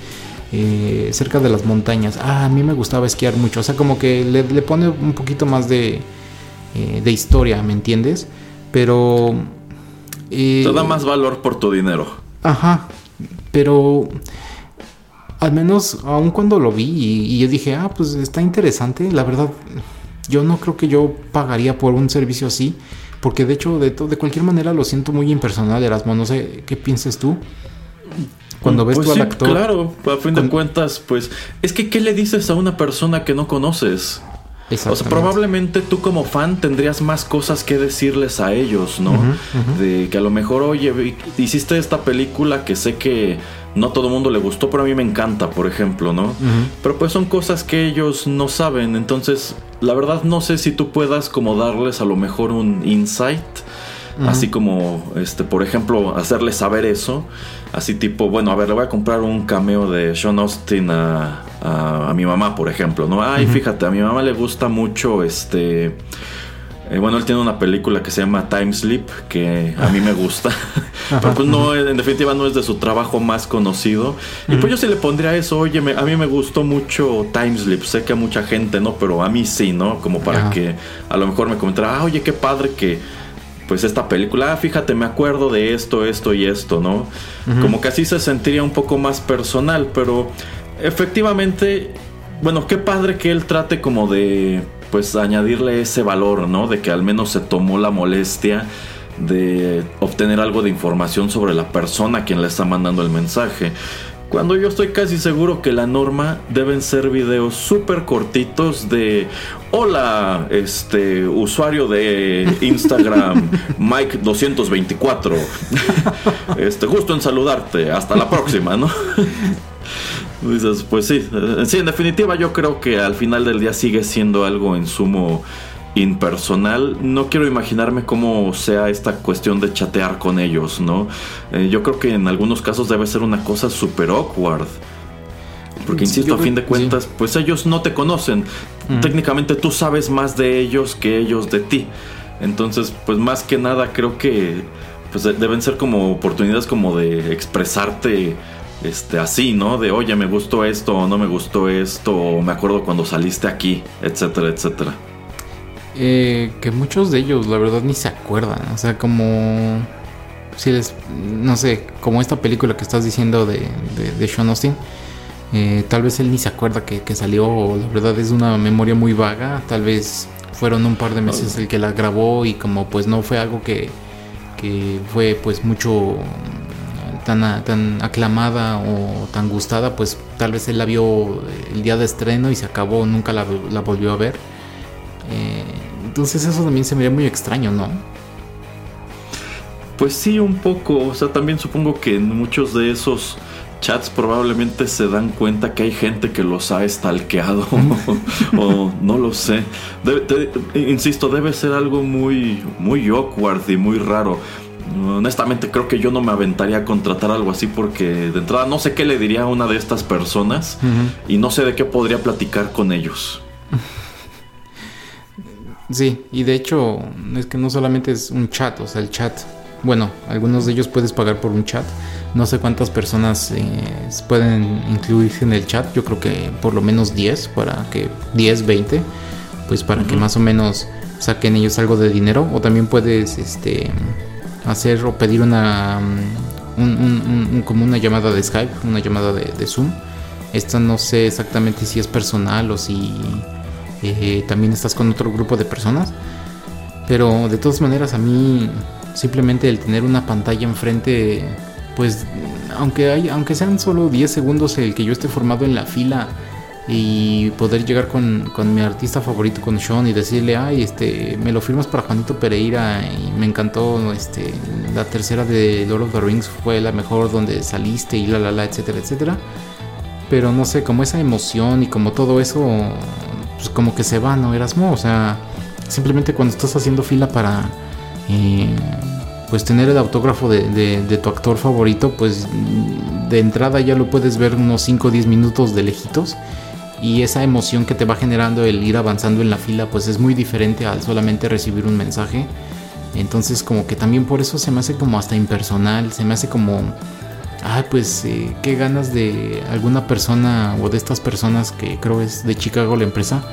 eh, cerca de las montañas. Ah, a mí me gustaba esquiar mucho. O sea, como que le, pone un poquito más de, eh, de historia, ¿me entiendes? Pero... Te da más valor por tu dinero. Ajá, pero al menos aun cuando lo vi y, yo dije, ah, pues está interesante, la verdad, yo no creo que yo pagaría por un servicio así, porque de hecho, de, de cualquier manera lo siento muy impersonal, Erasmo, no sé qué pienses tú. Cuando ves pues tú al actor. Claro, a fin de cuentas, pues es que ¿qué le dices a una persona que no conoces? O sea, probablemente tú como fan tendrías más cosas que decirles a ellos, ¿no? De que a lo mejor, oye, hiciste esta película que sé que no a todo el mundo le gustó, pero a mí me encanta, por ejemplo, ¿no? Pero pues son cosas que ellos no saben, entonces la verdad no sé si tú puedas como darles a lo mejor un insight Así como, este, por ejemplo, hacerle saber eso. Así tipo, bueno, a ver, le voy a comprar un cameo de Sean Austin a, a, mi mamá, por ejemplo, ¿no? Ay, fíjate, a mi mamá le gusta mucho este... Eh, bueno, él tiene una película que se llama Time Sleep, que a mí me gusta. Pero pues no, en definitiva no es de su trabajo más conocido. Y pues yo sí le pondría eso, oye, a mí me gustó mucho Time Sleep. Sé que a mucha gente no, pero a mí sí, ¿no? Como para que a lo mejor me comentara, ah, oye, qué padre que pues esta película, ah, fíjate, me acuerdo de esto, esto y esto, ¿no? Como que así se sentiría un poco más personal, pero efectivamente, bueno, qué padre que él trate como de, pues, añadirle ese valor, ¿no? De que al menos se tomó la molestia de obtener algo de información sobre la persona a quien le está mandando el mensaje. Cuando yo estoy casi seguro que la norma deben ser videos súper cortitos de Hola, este usuario de Instagram Mike 224. Este, justo en saludarte. Hasta la próxima, ¿no? Dices, pues sí, eh, sí, en definitiva yo creo que al final del día sigue siendo algo en sumo impersonal. No quiero imaginarme cómo sea esta cuestión de chatear con ellos, ¿no? Eh, yo creo que en algunos casos debe ser una cosa súper awkward. Porque insisto, a fin de cuentas, pues ellos no te conocen. Técnicamente tú sabes más de ellos que ellos de ti. Entonces, pues más que nada creo que pues deben ser como oportunidades como de expresarte este así, ¿no? De, "Oye, me gustó esto o no me gustó esto, o me acuerdo cuando saliste aquí", etcétera, etcétera. Eh, que muchos de ellos, la verdad, ni se acuerdan. O sea, como. Si les. No sé, como esta película que estás diciendo de, de, Sean Austin. Eh, tal vez él ni se acuerda que, salió. La verdad es una memoria muy vaga. Tal vez fueron un par de meses el que la grabó. Y como pues no fue algo que. Que fue pues mucho. Tan, tan aclamada o tan gustada, pues tal vez él la vio el día de estreno y se acabó, nunca la, la volvió a ver. Eh, entonces eso también se me ve muy extraño, ¿no? Pues sí, un poco. O sea, también supongo que en muchos de esos chats probablemente se dan cuenta que hay gente que los ha estalqueado o no lo sé. insisto, debe ser algo muy, muy awkward y muy raro. Honestamente creo que yo no me aventaría a contratar algo así porque de entrada no sé qué le diría a una de estas personas y no sé de qué podría platicar con ellos. Sí, y de hecho es que no solamente es un chat, o sea, el chat, bueno, algunos de ellos puedes pagar por un chat. No sé cuántas personas eh, pueden incluirse en el chat, yo creo que por lo menos 10, para que 10, 20, pues para que más o menos saquen ellos algo de dinero. O también puedes este, hacer o pedir una, mm, como una llamada de Skype, una llamada de, de Zoom. Esta no sé exactamente si es personal o si eh, también estás con otro grupo de personas. Pero de todas maneras a mí simplemente el tener una pantalla enfrente, pues aunque, hay, aunque sean solo 10 segundos el que yo esté formado en la fila y poder llegar con, mi artista favorito, con Sean, y decirle, ay, este, me lo firmas para Juanito Pereira y me encantó, este, la tercera de Lord of the Rings fue la mejor donde saliste y la la la, etcétera, etcétera. Pero no sé, como esa emoción y como todo eso pues como que se va, ¿no, Erasmo? O sea, simplemente cuando estás haciendo fila para eh, pues tener el autógrafo de, tu actor favorito, pues de entrada ya lo puedes ver unos 5 o 10 minutos de lejitos. Y esa emoción que te va generando el ir avanzando en la fila, pues es muy diferente al solamente recibir un mensaje. Entonces como que también por eso se me hace como hasta impersonal, se me hace como ay, pues eh, qué ganas de alguna persona o de estas personas que creo es de Chicago la empresa,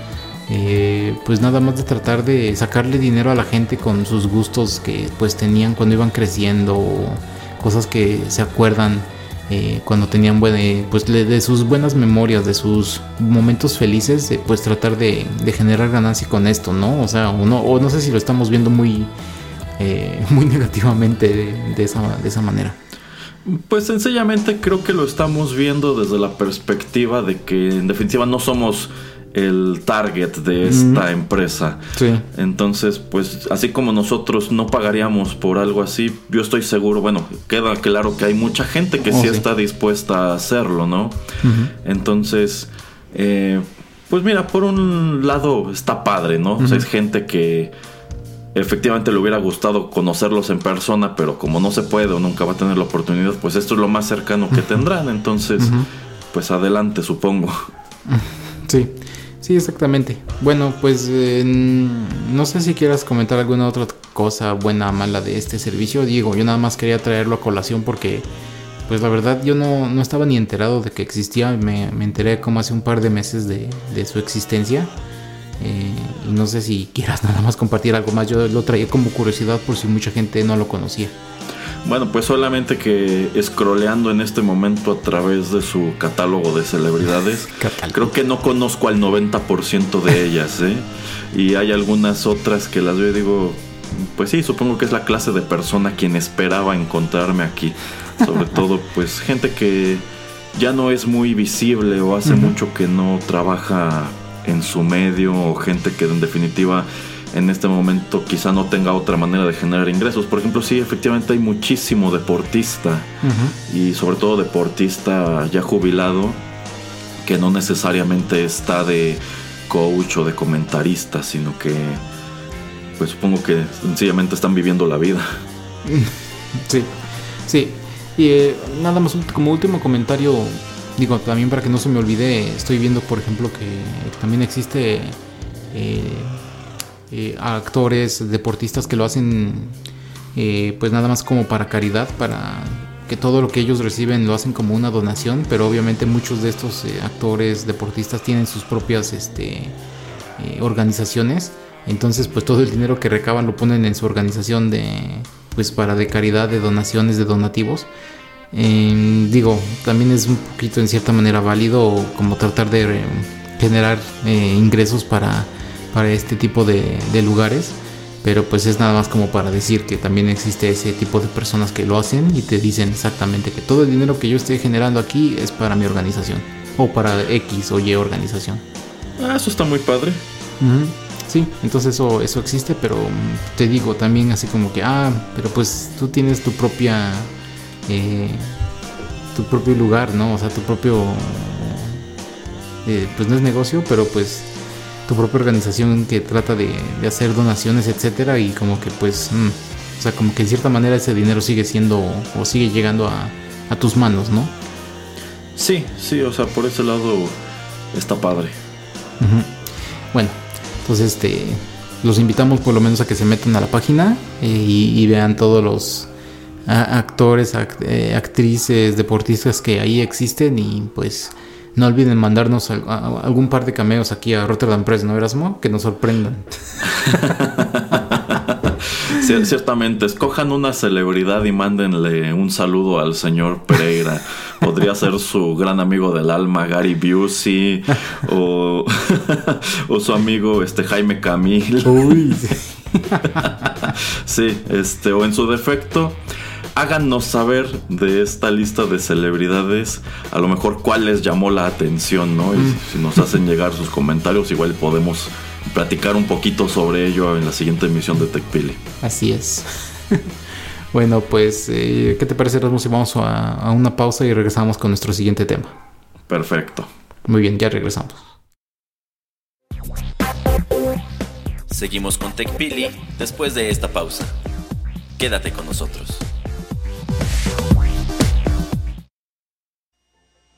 eh, pues nada más de tratar de sacarle dinero a la gente con sus gustos que pues tenían cuando iban creciendo, cosas que se acuerdan eh, cuando tenían pues de sus buenas memorias, de sus momentos felices, pues tratar de, generar ganancia con esto, ¿no? O sea, o no, o no sé si lo estamos viendo muy, muy negativamente de, esa, de esa manera. Pues sencillamente creo que lo estamos viendo desde la perspectiva de que en definitiva no somos el target de esta empresa. Sí. Entonces, pues así como nosotros no pagaríamos por algo así, yo estoy seguro, bueno, queda claro que hay mucha gente que oh, sí, está dispuesta a hacerlo, ¿no? Entonces, eh, pues mira, por un lado está padre, ¿no? O sea, es gente que efectivamente le hubiera gustado conocerlos en persona, pero como no se puede o nunca va a tener la oportunidad, pues esto es lo más cercano que tendrán. Entonces, pues adelante, supongo. Sí, sí, exactamente. Bueno, pues no sé si quieras comentar alguna otra cosa buena o mala de este servicio. Diego, yo nada más quería traerlo a colación porque, pues la verdad, yo no, no estaba ni enterado de que existía. Me, me enteré como hace un par de meses de, de su existencia. Eh, y no sé si quieras nada más compartir algo más. Yo lo traía como curiosidad por si mucha gente no lo conocía. Bueno, pues solamente que scrolleando en este momento a través de su catálogo de celebridades, creo que no conozco al 90% de ellas, ¿eh? Y hay algunas otras que las veo y digo, pues sí, supongo que es la clase de persona quien esperaba encontrarme aquí. Sobre todo, pues gente que ya no es muy visible o hace mucho que no trabaja en su medio o gente que en definitiva en este momento quizá no tenga otra manera de generar ingresos. Por ejemplo, sí, efectivamente hay muchísimo deportista y sobre todo deportista ya jubilado que no necesariamente está de coach o de comentarista, sino que pues supongo que sencillamente están viviendo la vida. Sí, sí. Y eh, nada más como último comentario, también para que no se me olvide, estoy viendo, por ejemplo, que también existe eh, eh, actores, deportistas que lo hacen, pues nada más como para caridad, para que todo lo que ellos reciben lo hacen como una donación, pero obviamente muchos de estos actores, deportistas tienen sus propias este, organizaciones, entonces pues todo el dinero que recaban lo ponen en su organización de pues para de caridad, de donaciones, de donativos. Em, digo, también es un poquito en cierta manera válido como tratar de eh, generar eh, ingresos para, para este tipo de, lugares. Pero pues es nada más como para decir que también existe ese tipo de personas que lo hacen y te dicen exactamente que todo el dinero que yo estoy generando aquí es para mi organización. O para X o Y organización. Ah, eso está muy padre. Sí, entonces eso, eso existe, pero mm, te digo también así como que, ah, pero pues tú tienes tu propia, eh, tu propio lugar, ¿no? O sea, tu propio, eh, pues no es negocio, pero pues tu propia organización que trata de, hacer donaciones, etcétera, y como que pues, mm, o sea, como que en cierta manera ese dinero sigue siendo o sigue llegando a, tus manos, ¿no? Sí, sí, o sea, por ese lado está padre. Bueno, entonces, este, los invitamos por lo menos a que se metan a la página eh, y, vean todos los actores, eh, actrices, deportistas que ahí existen y pues no olviden mandarnos algún par de cameos aquí a Rotterdam Press, ¿no, Erasmo? Que nos sorprendan. ciertamente, escojan una celebridad y mándenle un saludo al señor Pereira. Podría ser su gran amigo del alma, Gary Busey, o, o su amigo este Jaime Camil. Uy. sí, este, o en su defecto háganos saber de esta lista de celebridades, a lo mejor cuál les llamó la atención, ¿no? Y mm. si nos hacen llegar sus comentarios, igual podemos platicar un poquito sobre ello en la siguiente emisión de TechPili. Así es. bueno, pues, eh, ¿qué te parece, Rasmus? Si vamos a, a una pausa y regresamos con nuestro siguiente tema. Perfecto. Muy bien, ya regresamos. Seguimos con TechPili después de esta pausa. Quédate con nosotros.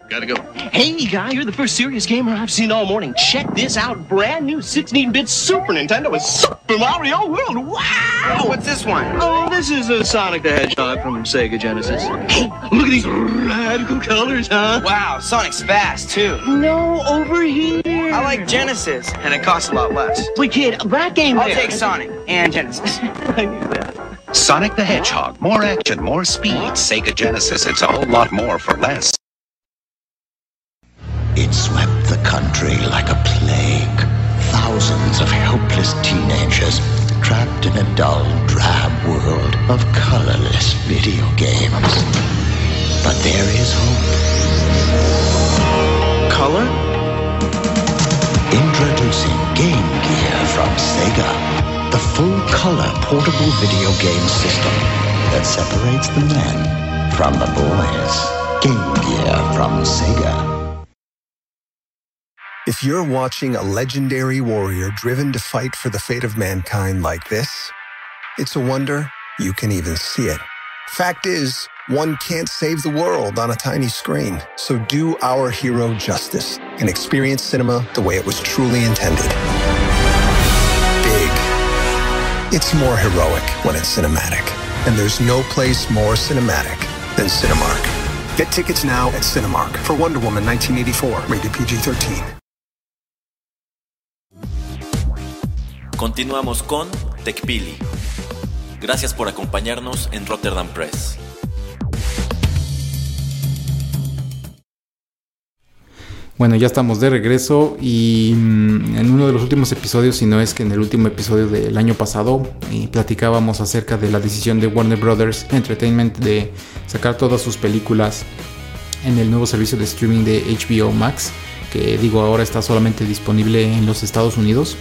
Gotta go. Hey, guy, you're the first serious gamer I've seen all morning. Check this out. Brand new 16-bit Super Nintendo with Super Mario World. Wow! What's this one? Oh, this is a Sonic the Hedgehog from Sega Genesis. Hey, look at these radical colors, huh? Wow, Sonic's fast, too. No, over here. I like Genesis, and it costs a lot less. Wait, kid, that game I'll there. take Sonic and Genesis. I knew that. Sonic the Hedgehog. More action, more speed. Sega Genesis. It's a whole lot more for less. It swept the country like a plague. Thousands of helpless teenagers trapped in a dull, drab world of colorless video games. But there is hope. Color? Introducing Game Gear from Sega. The full-color portable video game system that separates the men from the boys. Game Gear from Sega. If you're watching a legendary warrior driven to fight for the fate of mankind like this, it's a wonder you can even see it. Fact is, one can't save the world on a tiny screen. So do our hero justice and experience cinema the way it was truly intended. Big. It's more heroic when it's cinematic. And there's no place more cinematic than Cinemark. Get tickets now at Cinemark for Wonder Woman 1984, rated PG 13. Continuamos con TechPili. Gracias por acompañarnos en Rotterdam Press. Bueno, ya estamos de regreso y mm, en uno de los últimos episodios, si no es que en el último episodio del año pasado, eh, platicábamos acerca de la decisión de Warner Brothers Entertainment de sacar todas sus películas en el nuevo servicio de streaming de HBO Max, que digo ahora está solamente disponible en los Estados Unidos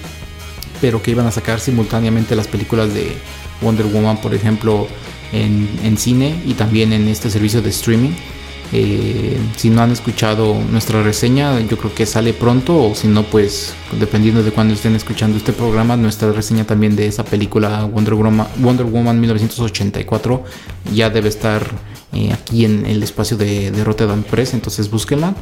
pero que iban a sacar simultáneamente las películas de Wonder Woman, por ejemplo, en, cine y también en este servicio de streaming. Eh, si no han escuchado nuestra reseña, yo creo que sale pronto, o si no, pues dependiendo de cuando estén escuchando este programa, nuestra reseña también de esa película Wonder Woman, Wonder Woman 1984 ya debe estar eh, aquí en el espacio de, de Rotterdam Press, entonces búsquenla.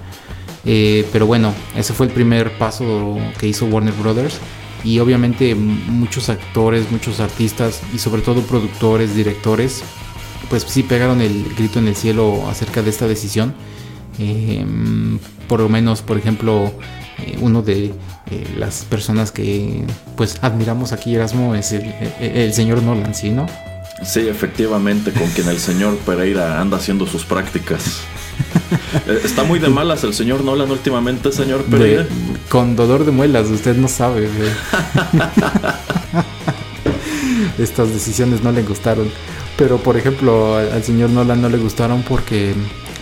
Eh, pero bueno, ese fue el primer paso que hizo Warner Brothers. Y obviamente muchos actores, muchos artistas y sobre todo productores, directores, pues sí pegaron el grito en el cielo acerca de esta decisión. Eh, por lo menos, por ejemplo, eh, uno de las personas que pues admiramos aquí Erasmo es el, el señor Nolan, ¿sí, no? Sí, efectivamente, con quien el señor Pereira anda haciendo sus prácticas. Eh, está muy de malas el señor Nolan últimamente, señor Pereira. con dolor de muelas, usted no sabe. Estas decisiones no le gustaron. Pero por ejemplo, al señor Nolan no le gustaron porque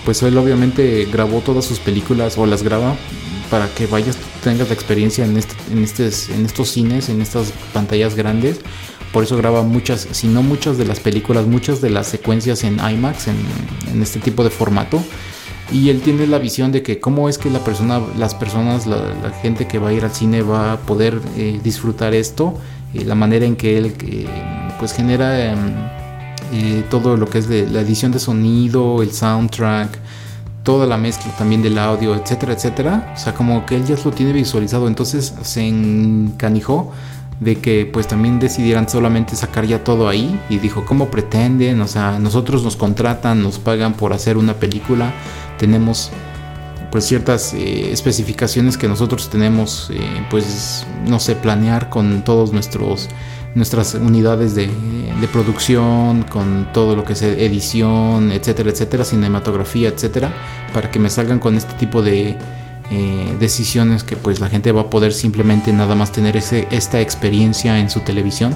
pues él obviamente grabó todas sus películas o las graba para que vayas, tengas la experiencia en, este, en, en estos cines, en estas pantallas grandes. Por eso graba muchas, si no muchas de las películas, muchas de las secuencias en IMAX, en, en este tipo de formato y él tiene la visión de que cómo es que la persona, las personas, la, gente que va a ir al cine va a poder eh, disfrutar esto, eh, la manera en que él eh, pues genera em, todo lo que es la edición de sonido, el soundtrack, toda la mezcla también del audio, etcétera, etcétera. O sea, como que él ya lo tiene visualizado, entonces se encanijó de que pues también decidieran solamente sacar ya todo ahí y dijo, ¿cómo pretenden? O sea, nosotros nos contratan, nos pagan por hacer una película tenemos pues ciertas eh, especificaciones que nosotros tenemos eh, pues no sé planear con todos nuestros nuestras unidades de, producción con todo lo que es edición etcétera etcétera cinematografía etcétera para que me salgan con este tipo de eh, decisiones que pues la gente va a poder simplemente nada más tener ese, esta experiencia en su televisión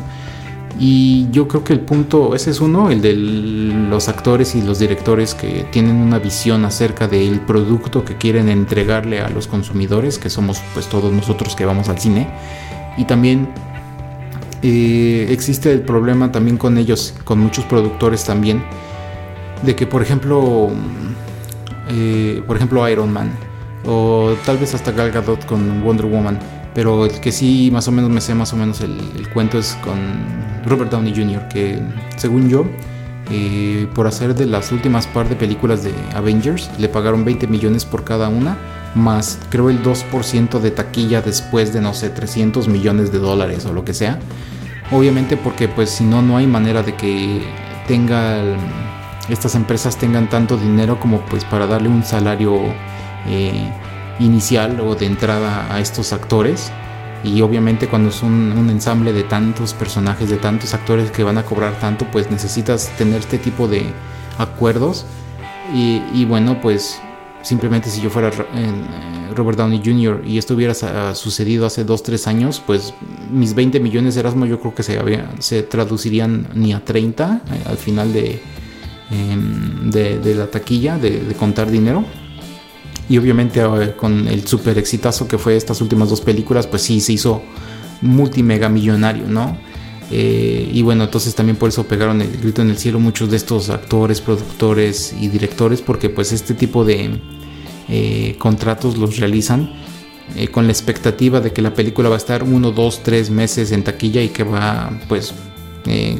y yo creo que el punto, ese es uno, el de los actores y los directores que tienen una visión acerca del producto que quieren entregarle a los consumidores, que somos pues todos nosotros que vamos al cine. Y también eh, existe el problema también con ellos, con muchos productores también, de que por ejemplo, eh, por ejemplo Iron Man, o tal vez hasta Gal Gadot con Wonder Woman, pero el que sí más o menos me sé más o menos el, cuento es con Robert Downey Jr., que según yo, eh, por hacer de las últimas par de películas de Avengers, le pagaron 20 millones por cada una, más creo el 2% de taquilla después de, no sé, 300 millones de dólares o lo que sea. Obviamente porque pues si no, no hay manera de que tenga estas empresas tengan tanto dinero como pues para darle un salario eh, inicial o de entrada a estos actores. Y obviamente cuando es un, ensamble de tantos personajes, de tantos actores que van a cobrar tanto, pues necesitas tener este tipo de acuerdos. Y, bueno, pues simplemente si yo fuera eh, Robert Downey Jr. y esto hubiera sucedido hace 2-3 años, pues mis 20 millones de Erasmo yo creo que se, se traducirían ni a 30 eh, al final de, em, de, la taquilla, de contar dinero. Y obviamente con el super exitazo que fue estas últimas dos películas, pues sí, se hizo multimega millonario, ¿no? Eh, y bueno, entonces también por eso pegaron el grito en el cielo muchos de estos actores, productores y directores, porque pues este tipo de eh, contratos los realizan eh, con la expectativa de que la película va a estar uno, dos, tres meses en taquilla y que va, pues,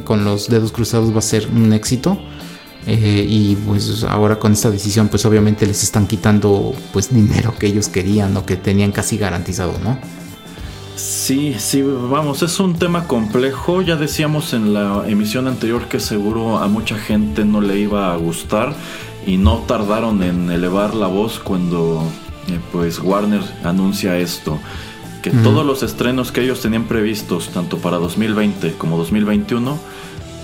con los dedos cruzados va a ser un éxito. Eh, y pues ahora con esta decisión pues obviamente les están quitando pues dinero que ellos querían o que tenían casi garantizado, ¿no? Sí, sí, vamos, es un tema complejo. Ya decíamos en la emisión anterior que seguro a mucha gente no le iba a gustar y no tardaron en elevar la voz cuando eh, pues Warner anuncia esto. Que todos los estrenos que ellos tenían previstos, tanto para 2020 como 2021,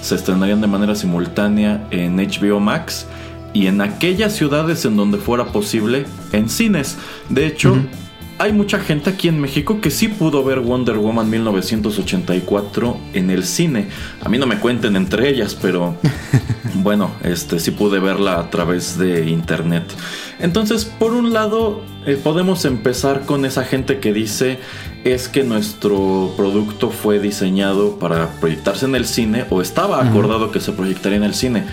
se estrenarían de manera simultánea en HBO Max y en aquellas ciudades en donde fuera posible en cines. De hecho, hay mucha gente aquí en México que sí pudo ver Wonder Woman 1984 en el cine. A mí no me cuenten entre ellas, pero bueno, este sí pude verla a través de internet. Entonces, por un lado, eh, podemos empezar con esa gente que dice es que nuestro producto fue diseñado para proyectarse en el cine o estaba acordado que se proyectaría en el cine.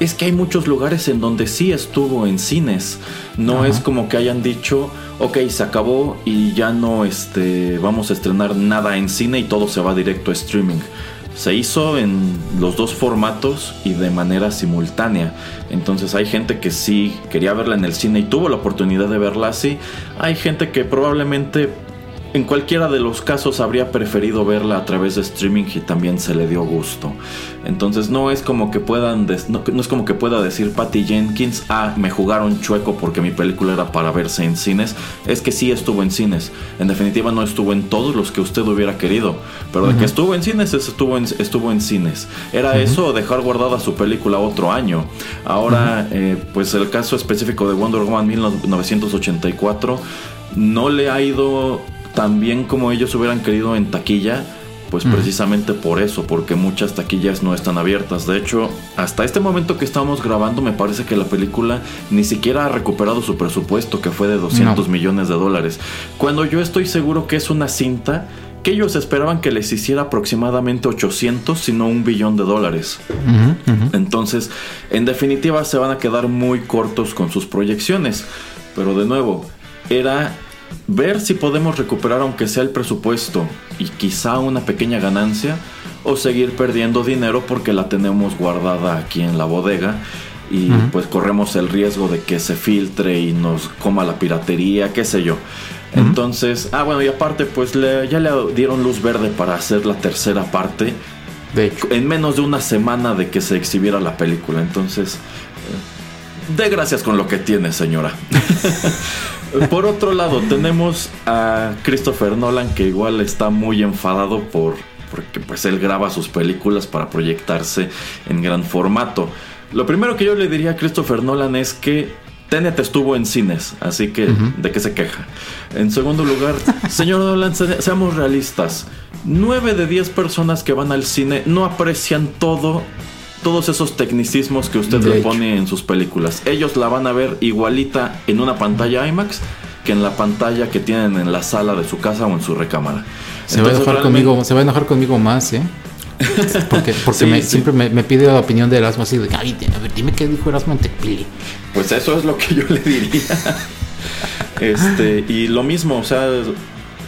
Es que hay muchos lugares en donde sí estuvo en cines. No Ajá. es como que hayan dicho, ok, se acabó y ya no este, vamos a estrenar nada en cine y todo se va directo a streaming. Se hizo en los dos formatos y de manera simultánea. Entonces hay gente que sí quería verla en el cine y tuvo la oportunidad de verla así. Hay gente que probablemente en cualquiera de los casos habría preferido verla a través de streaming y también se le dio gusto. Entonces no es como que puedan no, no es como que pueda decir Patty Jenkins, ah, me jugaron chueco porque mi película era para verse en cines. Es que sí estuvo en cines. En definitiva no estuvo en todos los que usted hubiera querido, pero de que estuvo en cines estuvo en, estuvo en cines. Era eso dejar guardada su película otro año. Ahora, eh, pues el caso específico de Wonder Woman 1984 no le ha ido tan bien como ellos hubieran querido en taquilla. Pues precisamente por eso, porque muchas taquillas no están abiertas. De hecho, hasta este momento que estamos grabando, me parece que la película ni siquiera ha recuperado su presupuesto, que fue de 200 No. millones de dólares. Cuando yo estoy seguro que es una cinta que ellos esperaban que les hiciera aproximadamente 800, si no un billón de dólares. Entonces, en definitiva, se van a quedar muy cortos con sus proyecciones. Pero de nuevo, era ver si podemos recuperar aunque sea el presupuesto y quizá una pequeña ganancia o seguir perdiendo dinero porque la tenemos guardada aquí en la bodega y pues corremos el riesgo de que se filtre y nos coma la piratería, qué sé yo. Entonces, ah bueno, y aparte pues le- ya le dieron luz verde para hacer la tercera parte De hecho. en menos de una semana de que se exhibiera la película. Entonces, eh, dé gracias con lo que tiene, señora. por otro lado, tenemos a Christopher Nolan, que igual está muy enfadado por porque pues él graba sus películas para proyectarse en gran formato. Lo primero que yo le diría a Christopher Nolan es que Tenet estuvo en cines, así que ¿de qué se queja? En segundo lugar, señor Nolan, se- seamos realistas. 9 de 10 personas que van al cine no aprecian todo, todos esos tecnicismos que usted De le hecho. pone en sus películas. Ellos la van a ver igualita en una pantalla IMAX que en la pantalla que tienen en la sala de su casa o en su recámara. Se va a enojar realmente- conmigo, se va a enojar conmigo más, ¿eh? Porque, porque Sí, me- sí. siempre me, me pide la opinión de Erasmo así de, ay, a ver, dime qué dijo Erasmo en. Pues eso es lo que yo le diría. Este, y lo mismo, o sea,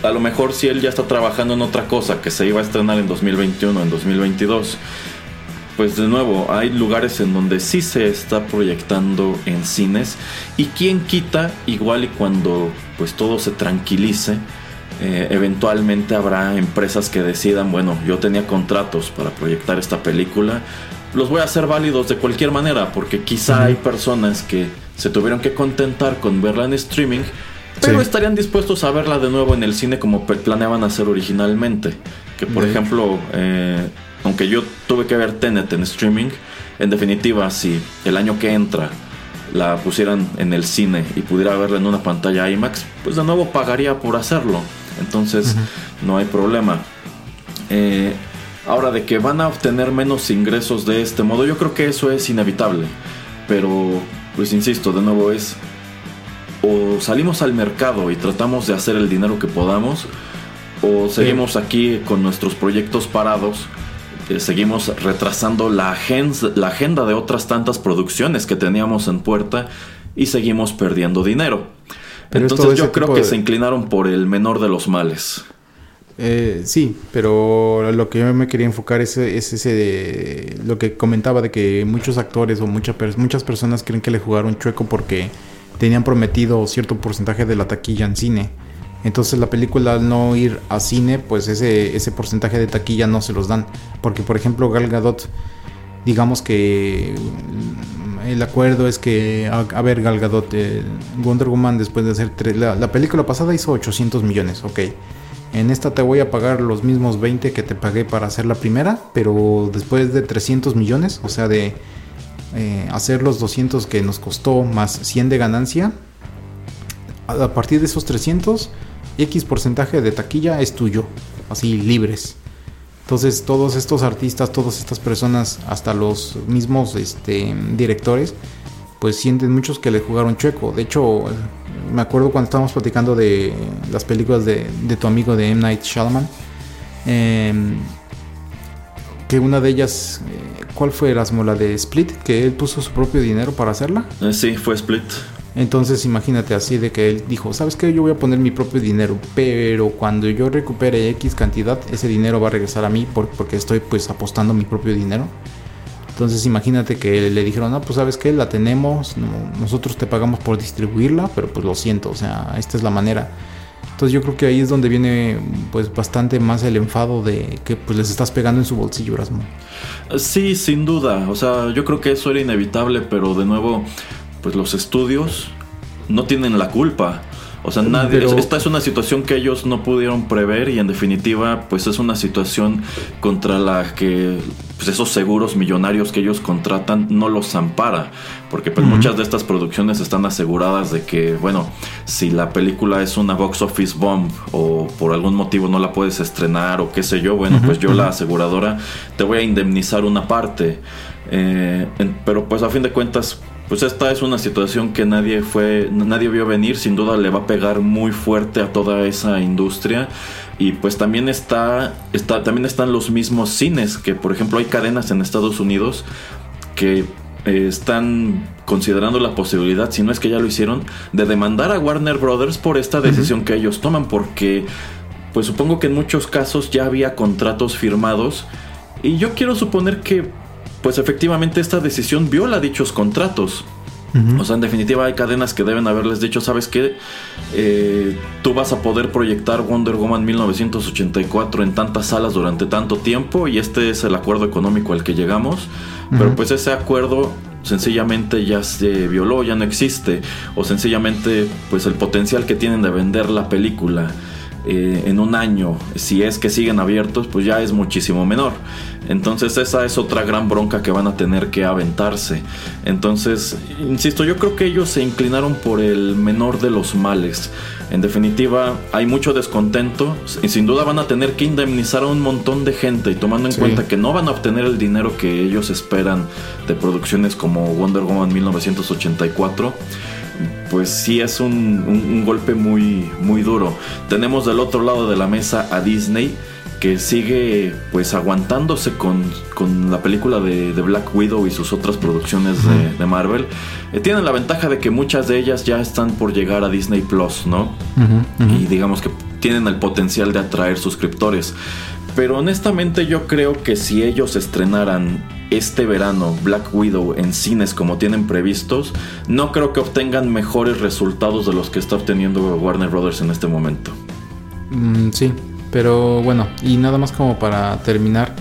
a lo mejor si él ya está trabajando en otra cosa que se iba a estrenar en 2021, en 2022, pues de nuevo, hay lugares en donde sí se está proyectando en cines y quien quita, igual y cuando pues todo se tranquilice, eh, eventualmente habrá empresas que decidan, bueno, yo tenía contratos para proyectar esta película, los voy a hacer válidos de cualquier manera, porque quizá hay personas que se tuvieron que contentar con verla en streaming, pero Sí. estarían dispuestos a verla de nuevo en el cine como planeaban hacer originalmente. Que por De ejemplo, eh, aunque yo tuve que ver Tenet en streaming, en definitiva, si el año que entra la pusieran en el cine y pudiera verla en una pantalla IMAX, pues de nuevo pagaría por hacerlo. Entonces, no hay problema. Eh, ahora, de que van a obtener menos ingresos de este modo, yo creo que eso es inevitable. Pero, pues insisto, de nuevo es o salimos al mercado y tratamos de hacer el dinero que podamos, o seguimos aquí con nuestros proyectos parados, eh, seguimos retrasando la, agen- la agenda de otras tantas producciones que teníamos en puerta y seguimos perdiendo dinero. Pero Entonces yo creo que de- se inclinaron por el menor de los males. Eh, sí, pero lo que yo me quería enfocar es, es ese de lo que comentaba de que muchos actores o mucha muchas personas creen que le jugaron chueco porque tenían prometido cierto porcentaje de la taquilla en cine. Entonces la película al no ir a cine, pues ese, ese porcentaje de taquilla no se los dan. Porque por ejemplo Gal Gadot, digamos que mm, el acuerdo es que, a, ver Gal Gadot, eh, Wonder Woman después de hacer la película pasada hizo 800 millones, ok. En esta te voy a pagar los mismos 20 que te pagué para hacer la primera, pero después de 300 millones, o sea, de eh, hacer los 200 que nos costó más 100 de ganancia, a a partir de esos 300, X porcentaje de taquilla es tuyo, así libres. Entonces todos estos artistas, todas estas personas, hasta los mismos este, directores, pues sienten muchos que le jugaron chueco. De hecho, me acuerdo cuando estábamos platicando de las películas de, tu amigo de M. Night Shyamalan, em, que una de ellas, eh, ¿Cuál fue Erasmo? La de Split, que él puso su propio dinero para hacerla. Eh, sí, fue Split. Entonces imagínate así de que él dijo, ¿sabes qué? Yo voy a poner mi propio dinero, pero cuando yo recupere X cantidad, ese dinero va a regresar a mí por- porque estoy pues apostando mi propio dinero. Entonces imagínate que le dijeron, no, pues sabes qué, la tenemos, no- nosotros te pagamos por distribuirla, pero pues lo siento, o sea, esta es la manera. Entonces yo creo que ahí es donde viene pues bastante más el enfado de que pues les estás pegando en su bolsillo, Erasmo. Sí, sin duda. O sea, yo creo que eso era inevitable, pero de nuevo, pues los estudios no tienen la culpa. O sea, nadie, Pero- esta es una situación que ellos no pudieron prever y en definitiva, pues es una situación contra la que pues, esos seguros millonarios que ellos contratan no los ampara. Porque pues muchas de estas producciones están aseguradas de que, bueno, si la película es una box office bomb o por algún motivo no la puedes estrenar o qué sé yo, bueno, pues yo la aseguradora te voy a indemnizar una parte. Eh, en- pero pues a fin de cuentas, pues esta es una situación que nadie fue, nadie vio venir, sin duda le va a pegar muy fuerte a toda esa industria. Y pues también está, está, también están los mismos cines, que por ejemplo hay cadenas en Estados Unidos que eh, están considerando la posibilidad, si no es que ya lo hicieron, de demandar a Warner Brothers por esta decisión que ellos toman, porque pues supongo que en muchos casos ya había contratos firmados. Y yo quiero suponer que pues efectivamente esta decisión viola dichos contratos. O sea, en definitiva hay cadenas que deben haberles dicho, ¿sabes qué? Eh, tú vas a poder proyectar Wonder Woman 1984 en tantas salas durante tanto tiempo y este es el acuerdo económico al que llegamos. Pero pues ese acuerdo sencillamente ya se violó, ya no existe. O sencillamente pues el potencial que tienen de vender la película eh, en un año, si es que siguen abiertos, pues ya es muchísimo menor. Entonces esa es otra gran bronca que van a tener que aventarse. Entonces, insisto, yo creo que ellos se inclinaron por el menor de los males. En definitiva, hay mucho descontento y sin duda van a tener que indemnizar a un montón de gente y tomando en Sí. cuenta que no van a obtener el dinero que ellos esperan de producciones como Wonder Woman 1984 pues sí es un, un- un golpe muy, muy duro. Tenemos del otro lado de la mesa a Disney que sigue pues aguantándose con, con la película de, de Black Widow y sus otras producciones de, de Marvel. Eh, tienen la ventaja de que muchas de ellas ya están por llegar a Disney Plus, ¿no? Y digamos que tienen el potencial de atraer suscriptores. Pero honestamente yo creo que si ellos estrenaran este verano Black Widow en cines como tienen previstos, no creo que obtengan mejores resultados de los que está obteniendo Warner Brothers en este momento. Mm, sí, pero bueno, y nada más como para terminar.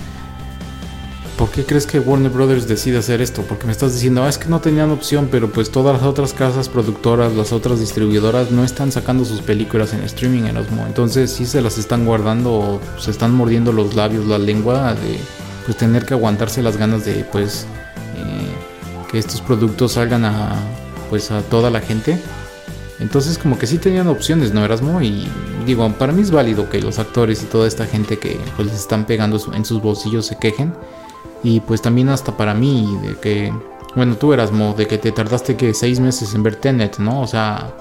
¿Por qué crees que Warner Brothers decide hacer esto? Porque me estás diciendo, ah, es que no tenían opción, pero pues todas las otras casas productoras, las otras distribuidoras no están sacando sus películas en streaming, Erasmo. Entonces sí se las están guardando, o se están mordiendo los labios, la lengua, de pues tener que aguantarse las ganas de pues eh, que estos productos salgan a pues a toda la gente. Entonces como que sí tenían opciones, ¿no, Erasmo? Y digo, para mí es válido que los actores y toda esta gente que pues les están pegando en sus bolsillos se quejen. Y pues también hasta para mí, de que, bueno, tú Erasmo, de que te tardaste que seis meses en ver Tenet, ¿no? O sea,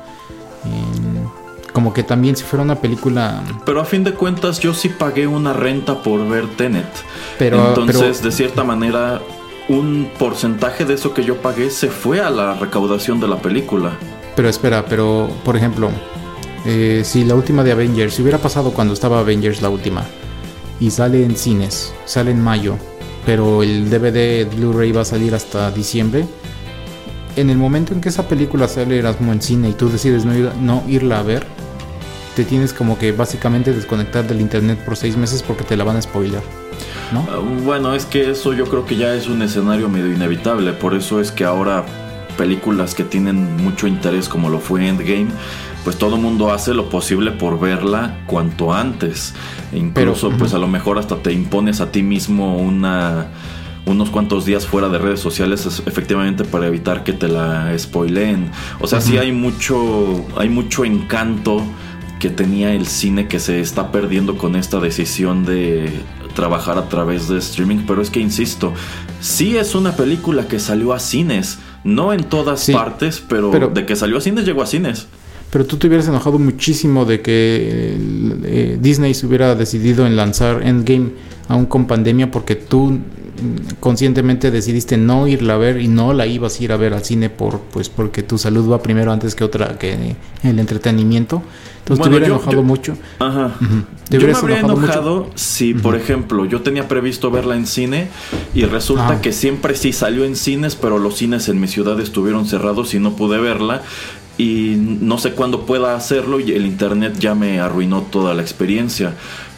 como que también si fuera una película... Pero a fin de cuentas yo sí pagué una renta por ver Tenet. Pero- Entonces, pero- de cierta manera, un porcentaje de eso que yo pagué se fue a la recaudación de la película. Pero espera, pero por ejemplo, eh, si la última de Avengers, si hubiera pasado cuando estaba Avengers la última, y sale en cines, sale en mayo, pero el DVD Blu-ray va a salir hasta diciembre, en el momento en que esa película sale Erasmo en cine y tú decides no, ir- no irla a ver, te tienes como que básicamente desconectar del internet por seis meses porque te la van a spoiler, ¿no? Ah, Bueno, es que eso yo creo que ya es un escenario medio inevitable. Por eso es que ahora películas que tienen mucho interés como lo fue Endgame, pues todo el mundo hace lo posible por verla cuanto antes. E incluso Pero, pues a lo mejor hasta te impones a ti mismo una unos cuantos días fuera de redes sociales es- efectivamente para evitar que te la spoileen. O sea, sí hay mucho hay mucho encanto que tenía el cine que se está perdiendo con esta decisión de trabajar a través de streaming, pero es que insisto, sí es una película que salió a cines, no en todas Sí, partes, pero, pero- de que salió a cines llegó a cines. Pero tú te hubieras enojado muchísimo de que eh, Disney se hubiera decidido en lanzar Endgame aún con pandemia porque tú conscientemente decidiste no irla a ver y no la ibas a ir a ver al cine por pues porque tu salud va primero antes que otra que el entretenimiento. Entonces te hubiera enojado mucho. Ajá. yo me habría enojado, si, por ejemplo, yo tenía previsto verla en cine y resulta ah. que siempre sí salió en cines, pero los cines en mi ciudad estuvieron cerrados y no pude verla y no sé cuándo pueda hacerlo y el internet ya me arruinó toda la experiencia.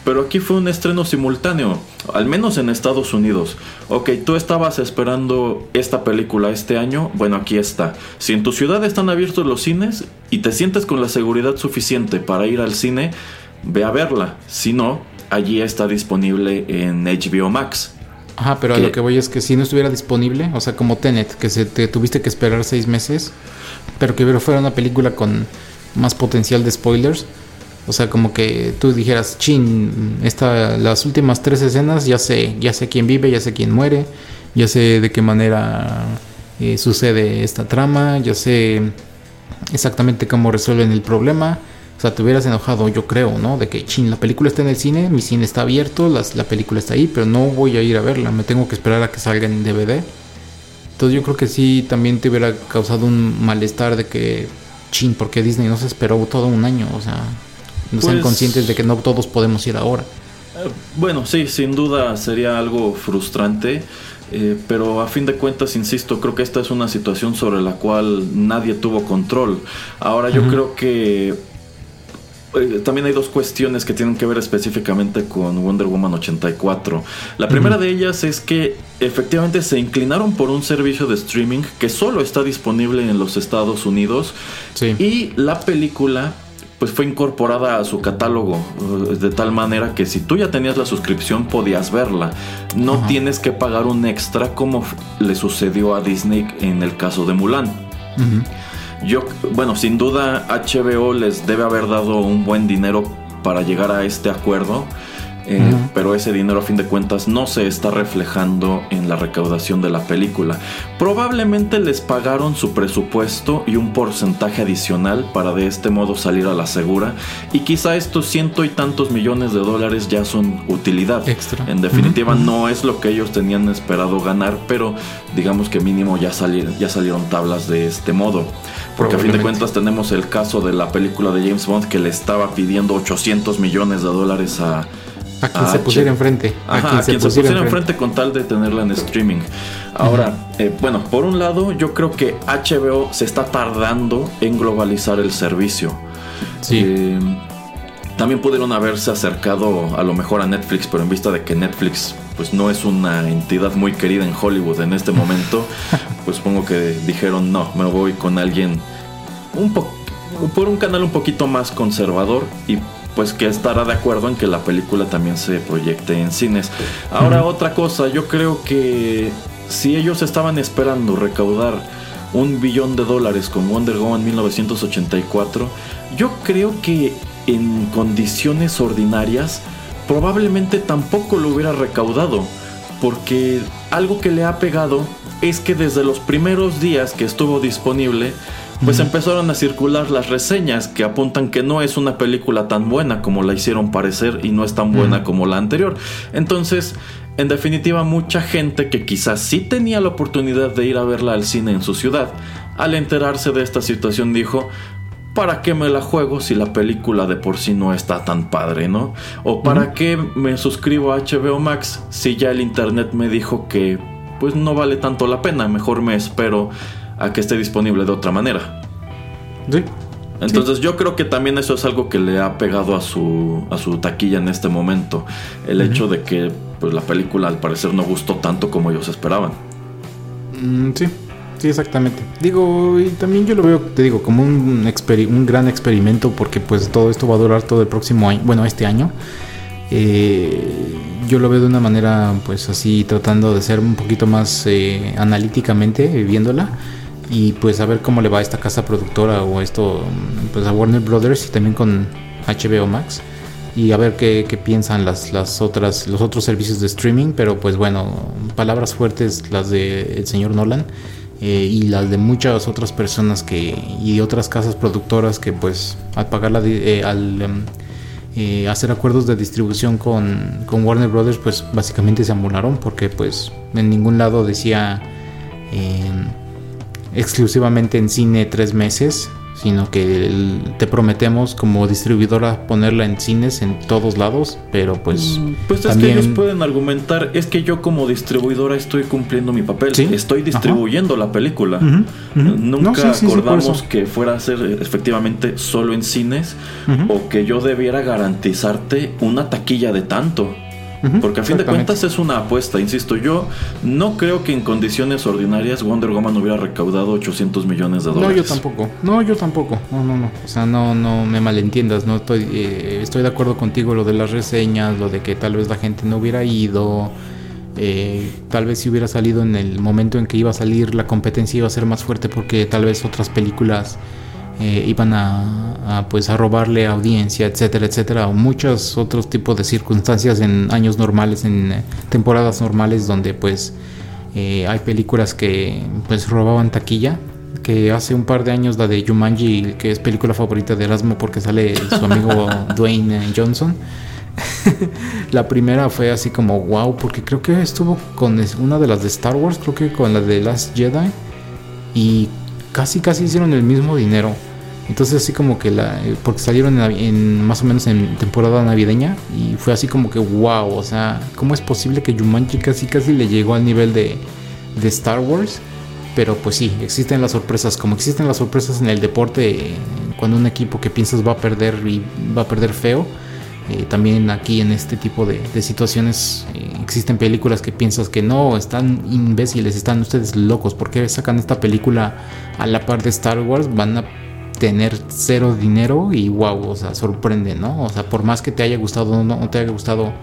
Pero aquí fue un estreno simultáneo, al menos en Estados Unidos. Ok, tú estabas esperando esta película este año, bueno, aquí está. Si en tu ciudad están abiertos los cines y te sientes con la seguridad suficiente para ir al cine, ve a verla. Si no, allí está disponible en HBO Max. Ajá, pero a lo que voy es que si no estuviera disponible, o sea, como Tenet, que se te tuviste que esperar seis meses, pero que fuera una película con más potencial de spoilers, o sea, como que tú dijeras, chin, esta, las últimas tres escenas ya sé, ya sé quién vive, ya sé quién muere, ya sé de qué manera eh, sucede esta trama, ya sé exactamente cómo resuelven el problema. O sea, te hubieras enojado, yo creo, ¿no? De que, chin, la película está en el cine, mi cine está abierto, la película está ahí, pero no voy a ir a verla, me tengo que esperar a que salga en DVD. Entonces yo creo que sí, también te hubiera causado un malestar de que, chin, porque Disney no se esperó todo un año, o sea, no sean pues, conscientes de que no todos podemos ir ahora. Eh, bueno, sí, sin duda sería algo frustrante. Eh, pero a fin de cuentas, insisto, creo que esta es una situación sobre la cual nadie tuvo control. Ahora yo creo que eh, también hay dos cuestiones que tienen que ver específicamente con Wonder Woman 84. La primera de ellas es que efectivamente se inclinaron por un servicio de streaming que solo está disponible en los Estados Unidos y la película pues fue incorporada a su catálogo eh, de tal manera que si tú ya tenías la suscripción podías verla. No tienes que pagar un extra como le sucedió a Disney en el caso de Mulan. Yo, bueno, sin duda HBO les debe haber dado un buen dinero para llegar a este acuerdo eh, pero ese dinero a fin de cuentas no se está reflejando en la recaudación de la película. Probablemente les pagaron su presupuesto y un porcentaje adicional para de este modo salir a la segura y quizá estos ciento y tantos millones de dólares ya son utilidad. Extra. En definitiva no es lo que ellos tenían esperado ganar, pero digamos que mínimo ya, ya salieron tablas de este modo. Porque a fin de cuentas tenemos el caso de la película de James Bond que le estaba pidiendo 800 millones de dólares a, a quien se pusiera enfrente. a quien, se, pusiera, enfrente. con tal de tenerla en streaming. Ahora, eh, bueno, por un lado, yo creo que HBO se está tardando en globalizar el servicio. Sí. Eh, también pudieron haberse acercado a lo mejor a Netflix, pero en vista de que Netflix pues no es una entidad muy querida en Hollywood en este momento, pues supongo que dijeron no, me voy con alguien un poco por un canal un poquito más conservador y pues que estará de acuerdo en que la película también se proyecte en cines. Ahora otra cosa, yo creo que si ellos estaban esperando recaudar un billón de dólares con Wonder Woman 1984, yo creo que en condiciones ordinarias probablemente tampoco lo hubiera recaudado, porque algo que le ha pegado es que desde los primeros días que estuvo disponible, pues empezaron a circular las reseñas que apuntan que no es una película tan buena como la hicieron parecer y no es tan buena como la anterior. Entonces, en definitiva, mucha gente que quizás sí tenía la oportunidad de ir a verla al cine en su ciudad, al enterarse de esta situación dijo, ¿para qué me la juego si la película de por sí no está tan padre, no? O ¿para qué me suscribo a HBO Max si ya el internet me dijo que pues no vale tanto la pena, mejor me espero a que esté disponible de otra manera. Sí. Entonces yo creo que también eso es algo que le ha pegado a su, a su taquilla en este momento. El hecho de que pues, la película al parecer no gustó tanto como ellos esperaban. Mm, sí, sí, exactamente. Digo, y también yo lo veo, te digo, como un, un gran experimento porque pues todo esto va a durar todo el próximo año, bueno, este año. Eh, yo lo veo de una manera pues así tratando de ser un poquito más eh, analíticamente viéndola y pues a ver cómo le va esta casa productora o esto pues a Warner Brothers y también con HBO Max. Y a ver qué, piensan las, las otras los otros servicios de streaming. Pero pues bueno palabras fuertes las de el señor Nolan eh, y las de muchas otras personas que y otras casas productoras que pues al pagar la, eh, al em, eh, hacer acuerdos de distribución con, con, Warner Brothers, pues básicamente se amolaron porque pues en ningún lado decía eh, exclusivamente en cine tres meses, sino que te prometemos como distribuidora ponerla en cines en todos lados, pero pues... Mm, pues es que ellos pueden argumentar, es que yo como distribuidora estoy cumpliendo mi papel, estoy distribuyendo la película. Nunca acordamos que fuera a ser efectivamente solo en cines o que yo debiera garantizarte una taquilla de tanto. Porque a fin de cuentas es una apuesta, insisto, yo no creo que en condiciones ordinarias Wonder Woman hubiera recaudado 800 millones de dólares. No, yo tampoco. No, yo tampoco. No, no, no. O sea, no, no me malentiendas. No estoy, eh, estoy de acuerdo contigo lo de las reseñas, lo de que tal vez la gente no hubiera ido. Eh, tal vez si hubiera salido en el momento en que iba a salir la competencia iba a ser más fuerte porque tal vez otras películas eh, iban a, pues a robarle audiencia, etcétera, etcétera, o muchos otros tipos de circunstancias en años normales, en eh, temporadas normales donde pues eh, hay películas que pues robaban taquilla. Que hace un par de años la de Jumanji, que es película favorita de Erasmo porque sale su amigo Dwayne Johnson. la primera fue así como wow, porque creo que estuvo con una de las de Star Wars, creo que con la de Last Jedi. Y casi, casi hicieron el mismo dinero. Entonces así como que la... Eh, porque salieron en, más o menos en temporada navideña y fue así como que wow, o sea, ¿cómo es posible que Jumanji casi casi le llegó al nivel de, de Star Wars? Pero pues sí, existen las sorpresas, como existen las sorpresas en el deporte, cuando un equipo que piensas va a perder y va a perder feo, eh, también aquí en este tipo de, situaciones eh, existen películas que piensas que no, están imbéciles, están ustedes locos, ¿por qué sacan esta película a la par de Star Wars? Van a tener cero dinero y wow, o sea, sorprende, ¿no? O sea, por más que te haya gustado o no, te haya gustado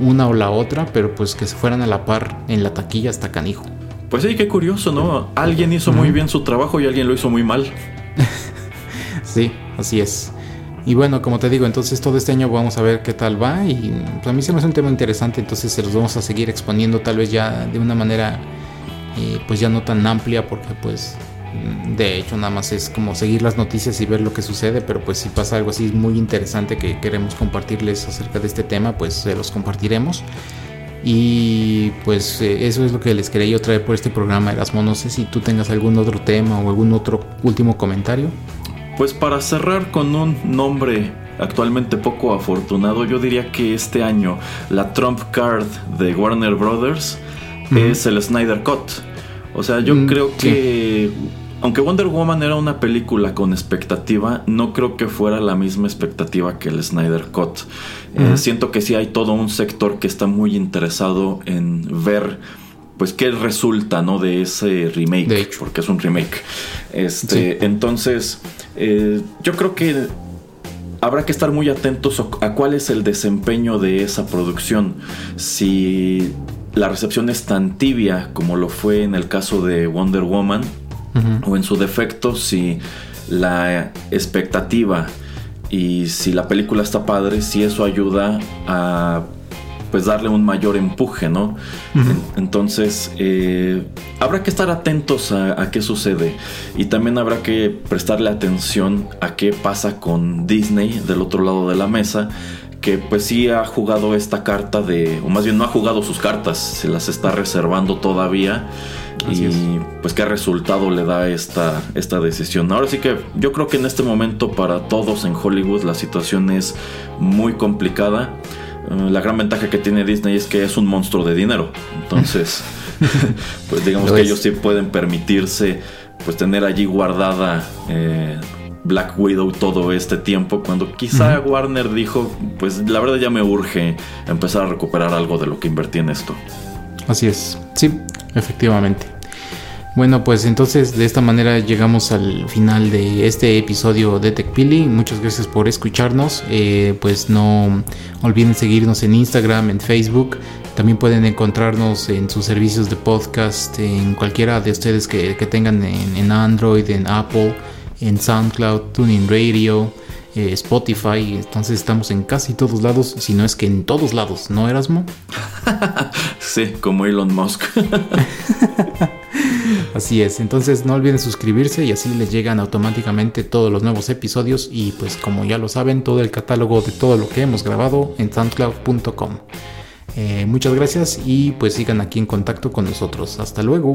una o la otra, pero pues que se fueran a la par en la taquilla hasta canijo. Pues sí, qué curioso, ¿no? Alguien hizo muy bien su trabajo y alguien lo hizo muy mal. sí, así es. Y bueno, como te digo, entonces todo este año vamos a ver qué tal va y pues, a mí se me hace un tema interesante, entonces se los vamos a seguir exponiendo tal vez ya de una manera eh, pues ya no tan amplia porque pues de hecho nada más es como seguir las noticias y ver lo que sucede, pero pues si pasa algo así muy interesante que queremos compartirles acerca de este tema, pues se los compartiremos. Y pues eh, eso es lo que les quería yo traer por este programa, Erasmo. No sé si tú tengas algún otro tema o algún otro último comentario. Pues para cerrar con un nombre actualmente poco afortunado, yo diría que este año la Trump Card de Warner Brothers es el Snyder Cut. O sea, yo mm, creo que aunque Wonder Woman era una película con expectativa, no creo que fuera la misma expectativa que el Snyder Cut. Eh, siento que sí hay todo un sector que está muy interesado en ver pues qué resulta no de ese remake porque es un remake. Este entonces eh, yo creo que habrá que estar muy atentos a cuál es el desempeño de esa producción. Si la recepción es tan tibia como lo fue en el caso de Wonder Woman o en su defecto si la expectativa y si la película está padre, si eso ayuda a pues darle un mayor empuje, ¿no? Entonces, eh, habrá que estar atentos a, qué sucede y también habrá que prestarle atención a qué pasa con Disney del otro lado de la mesa, que pues sí ha jugado esta carta de, o más bien no ha jugado sus cartas, se las está reservando todavía y pues qué resultado le da esta, esta decisión. Ahora sí que yo creo que en este momento para todos en Hollywood la situación es muy complicada. Eh, la gran ventaja que tiene Disney es que es un monstruo de dinero. Entonces, pues digamos que ellos sí pueden permitirse pues tener allí guardada eh, Black Widow todo este tiempo cuando quizá Warner dijo pues la verdad ya me urge empezar a recuperar algo de lo que invertí en esto. Así es, sí, efectivamente. Bueno, pues entonces de esta manera llegamos al final de este episodio de TechPili. Muchas gracias por escucharnos. Eh, pues no olviden seguirnos en Instagram, en Facebook. También pueden encontrarnos en sus servicios de podcast, en cualquiera de ustedes que, tengan en, Android, en Apple, en SoundCloud, Tuning Radio, eh, Spotify. Entonces estamos en casi todos lados, si no es que en todos lados, ¿no, Erasmo? sí, como Elon Musk. Así es, entonces no olviden suscribirse y así les llegan automáticamente todos los nuevos episodios y pues como ya lo saben, todo el catálogo de todo lo que hemos grabado en soundcloud.com. Eh, muchas gracias y pues sigan aquí en contacto con nosotros. Hasta luego.